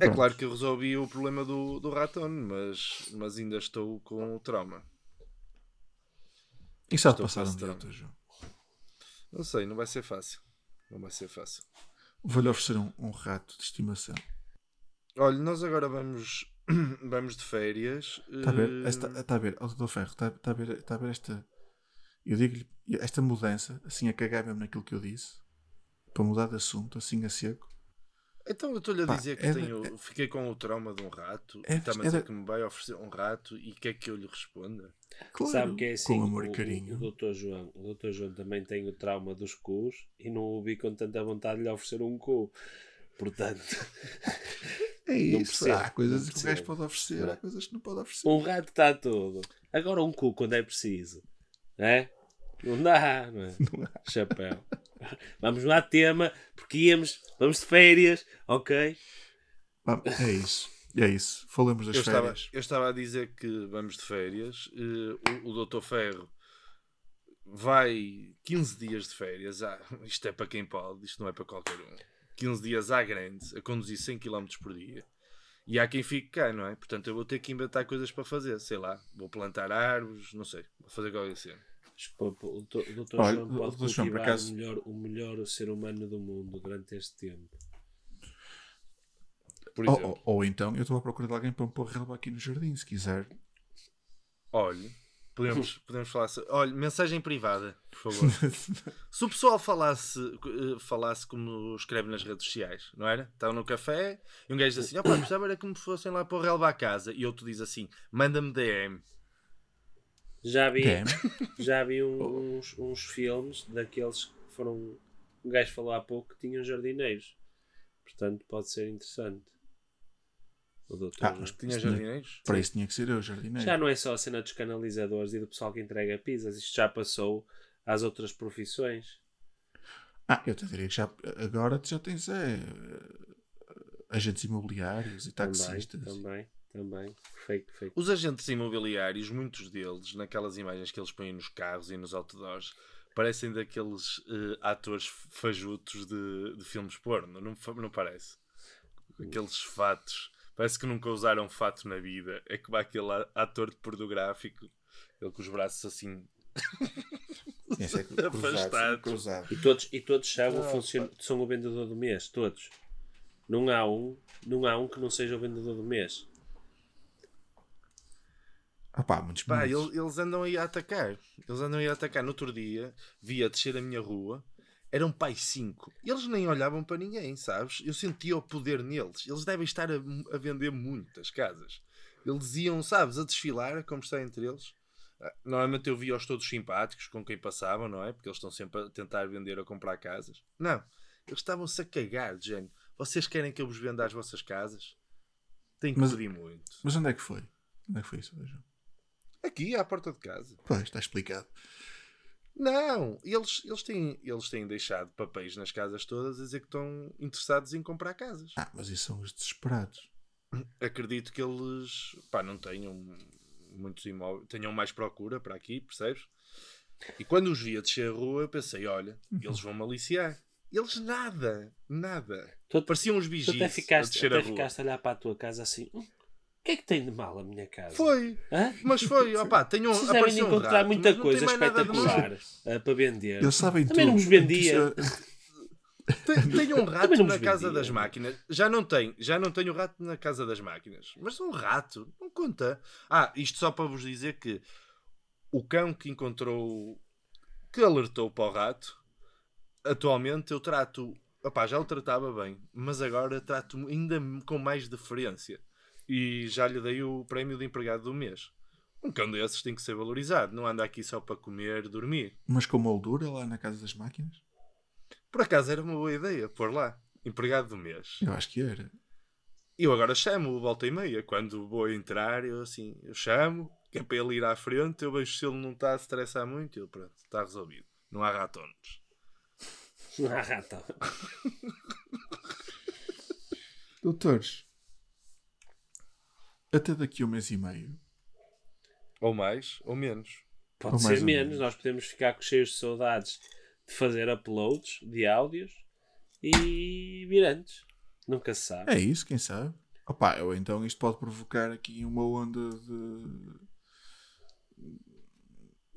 É claro que eu resolvi o problema do, do Raton, mas, mas ainda estou com o trauma. Isso há de passar um dia João. Não sei, não vai ser fácil. Não vai ser fácil. Vou-lhe oferecer um, um rato de estimação. Olha, nós agora vamos, vamos de férias. Está a ver? eh, Está, está a ver, Dr. Ferro, está, está a ver, está a ver esta. Eu digo-lhe, esta mudança, assim a cagar mesmo naquilo que eu disse, para mudar de assunto, assim a seco. Então eu estou-lhe a Pá, dizer que é de- tenho, fiquei com o trauma de um rato É e está-me a é dizer que me vai oferecer um rato e quer que eu lhe responda. Claro, Sabe que é assim, com amor o, e carinho. O, o Dr. João, o Dr. João também tem o trauma dos cus e não o vi com tanta vontade de lhe oferecer um cu. Portanto, é não isso. percebo, há coisas não que o gajo pode oferecer, há coisas que não pode oferecer. um rato está tudo. Agora um cu quando é preciso. É? Não dá, não é? Chapéu. Vamos lá, tema, porque íamos, vamos de férias, ok? É isso. É isso. Falamos das Eu estava, férias. eu estava a dizer que vamos de férias. eh, o, o Dr. Ferro vai 15 dias de férias. Ah, isto é para quem pode, isto não é para qualquer um. 15 dias à grande, a conduzir 100 km por dia. E há quem fique cá, não é? Portanto, eu vou ter que inventar coisas para fazer. Sei lá, vou plantar árvores, não sei. Vou fazer qualquer cena. Acho que o Dr. João pode Dr. João, acaso- o, melhor, o melhor ser humano do mundo durante este tempo. Por Ou, ou- ou então eu estou à procura de alguém para me pôr relva aqui no jardim, se quiser. olha, podemos, podemos falar. se- Olha, mensagem privada, por favor. Se o pessoal falasse, eh, falasse como escreve nas redes sociais, não era? Estava no café e um gajo diz assim: opá, precisava era que me fossem lá para o relva à casa. E outro diz assim: manda-me DM. Já vi, Damn. já vi uns, uns filmes daqueles que foram. Um gajo falou há pouco que tinham jardineiros. Portanto, pode ser interessante. O doutor Ah, mas Tinha jardineiros? Para isso tinha que ser eu, jardineiro. Já não é só a cena dos canalizadores e do pessoal que entrega pizzas. Isto já passou às outras profissões. Ah, eu te diria que já, agora tu já tens é, agentes imobiliários e Também, taxistas. também, também. Fake, fake. Os agentes imobiliários, muitos deles, naquelas imagens que eles põem nos carros e nos outdoors, parecem daqueles eh, atores fajutos de, de filmes porno, não, não parece? Aqueles fatos. Parece que nunca usaram fato na vida. É que vai aquele ator de pornográfico, ele com os braços assim. É Afastados. cruzado. E todos, e todos são, o funcion... são o vendedor do mês, todos. Não há um, não há um que não seja o vendedor do mês. Ah pá, muitos Pá, bonitos. ele- eles andam aí a atacar. Eles andam aí a atacar. No outro dia, vi a descer a minha rua, eram pai cinco. Eles nem olhavam para ninguém, sabes? Eu sentia o poder neles. Eles devem estar a, a vender muitas casas. Eles iam, sabes, a desfilar, a conversar entre eles. Ah, Normalmente eu via-os todos simpáticos com quem passavam, não é? Porque eles estão sempre a tentar vender ou comprar casas. Não, eles estavam-se a cagar, de género. Vocês querem que eu vos venda as vossas casas? Tem que Mas- pedir muito. Mas onde é que foi? Onde é que foi isso, João? Aqui, à porta de casa. Pois, está explicado. Não, eles, eles, têm, eles têm deixado papéis nas casas todas a dizer que estão interessados em comprar casas. Ah, mas isso são os desesperados. Acredito que eles pá, não tenham muitos imóveis, tenham mais procura para aqui, percebes? E quando os vi a descer a rua, eu pensei: olha, eles vão maliciar. Eles nada, nada. Tu- Pareciam uns Tu vigias até a ficaste, descer até a ficaste a olhar para a tua casa assim. "Hum, que é que tem de mal a minha casa? Foi, Hã? mas foi, opá, tenham, Vocês devem um encontrar rato, muita coisa espetacular eh, para vender. Eles sabem Também tudo. não vos vendia. Tem, tem um rato na casa vendia. das máquinas. Já não tem, já não tenho rato na casa das máquinas. Mas um rato, não conta. Ah, isto só para vos dizer que o cão que encontrou, que alertou para o rato, atualmente eu trato, opá, já o tratava bem, mas agora trato ainda com mais deferência. E já lhe dei o prémio de empregado do mês. Um cão desses tem que ser valorizado, não anda aqui só para comer, dormir. Mas com moldura lá na casa das máquinas? Por acaso era uma boa ideia pôr lá, empregado do mês. Eu acho que era. Eu agora chamo, volta e meia. Quando vou entrar, eu assim, eu chamo, que é para ele ir à frente, eu vejo se ele não está a estressar muito, e ele pronto, está resolvido. Não há ratones. Ah, rata. Doutores, até daqui a um mês e meio. Ou mais, ou menos. Pode Ou ser menos. menos. Nós podemos ficar com cheios de saudades de fazer uploads de áudios e virantes. Nunca se sabe. É isso, quem sabe? Opa, ou então isto pode provocar aqui uma onda de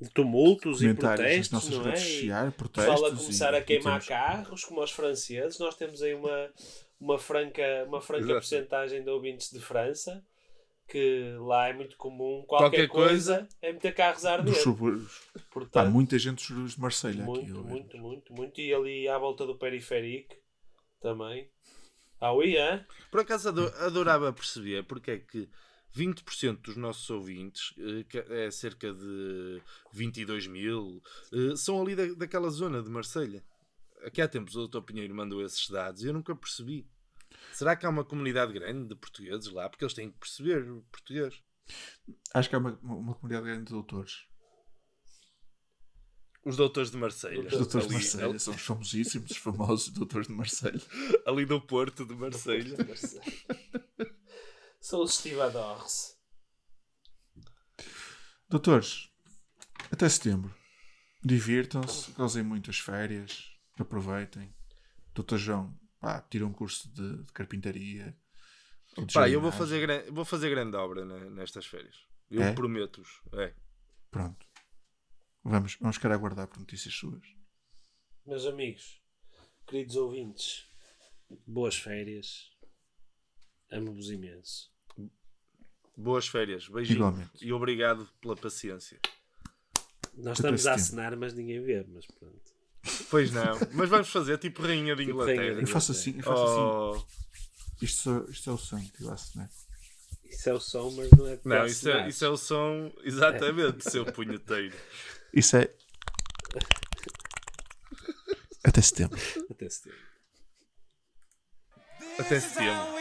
De tumultos e comentários nas protestos, nossas não é? redes E sociais, protestos. pessoal a começar e- a queimar temos- carros como os franceses. Nós temos aí uma, uma franca, uma franca Exato. porcentagem de ouvintes de França que lá é muito comum. Qualquer, Qualquer coisa, é meter carros a arder. Portanto, muita gente dos subúrbios de Marselha aqui. muito, eu vejo. muito, muito, muito. E ali à volta do periférico também. Ah, oui, hein? Por acaso ado- adorava perceber porque é que 20% dos nossos ouvintes, eh, que é cerca de 22 mil, eh, são ali da, daquela zona de Marselha. Aqui há tempos o Dr. Pinheiro mandou esses dados e eu nunca percebi. Será que há uma comunidade grande de portugueses lá? Porque eles têm que perceber o português. Acho que há uma, uma comunidade grande de doutores. Os doutores de Marselha. Os doutores de ali, Marselha são os famosíssimos, os famosos doutores de Marselha. ali do Porto de Marselha. São os estivadores. Doutores, até setembro. Divirtam-se, gozem muitas férias, aproveitem. Doutor João, pá, tira um curso de, de carpintaria. de Pá, eu vou fazer, gran- vou fazer grande obra ne- nestas férias. Eu É? prometo-vos. É. Pronto. Vamos, vamos querer aguardar por notícias suas. Meus amigos, queridos ouvintes, boas férias. Amo-vos imenso. Boas férias. Beijinho. Igualmente. E obrigado pela paciência. Nós Até estamos a acenar, mas ninguém vê, mas pronto. Pois não. Mas vamos fazer tipo Rainha de Tipo Inglaterra. Rainha Eu faço assim, eu faço assim. Oh, Isto, só- isto é o som que eu acho, né? Isso é o som, mas não é Não, isso é, isso é o som exatamente, seu punheteiro. Isso é. Até setembro. Até setembro. Até setembro.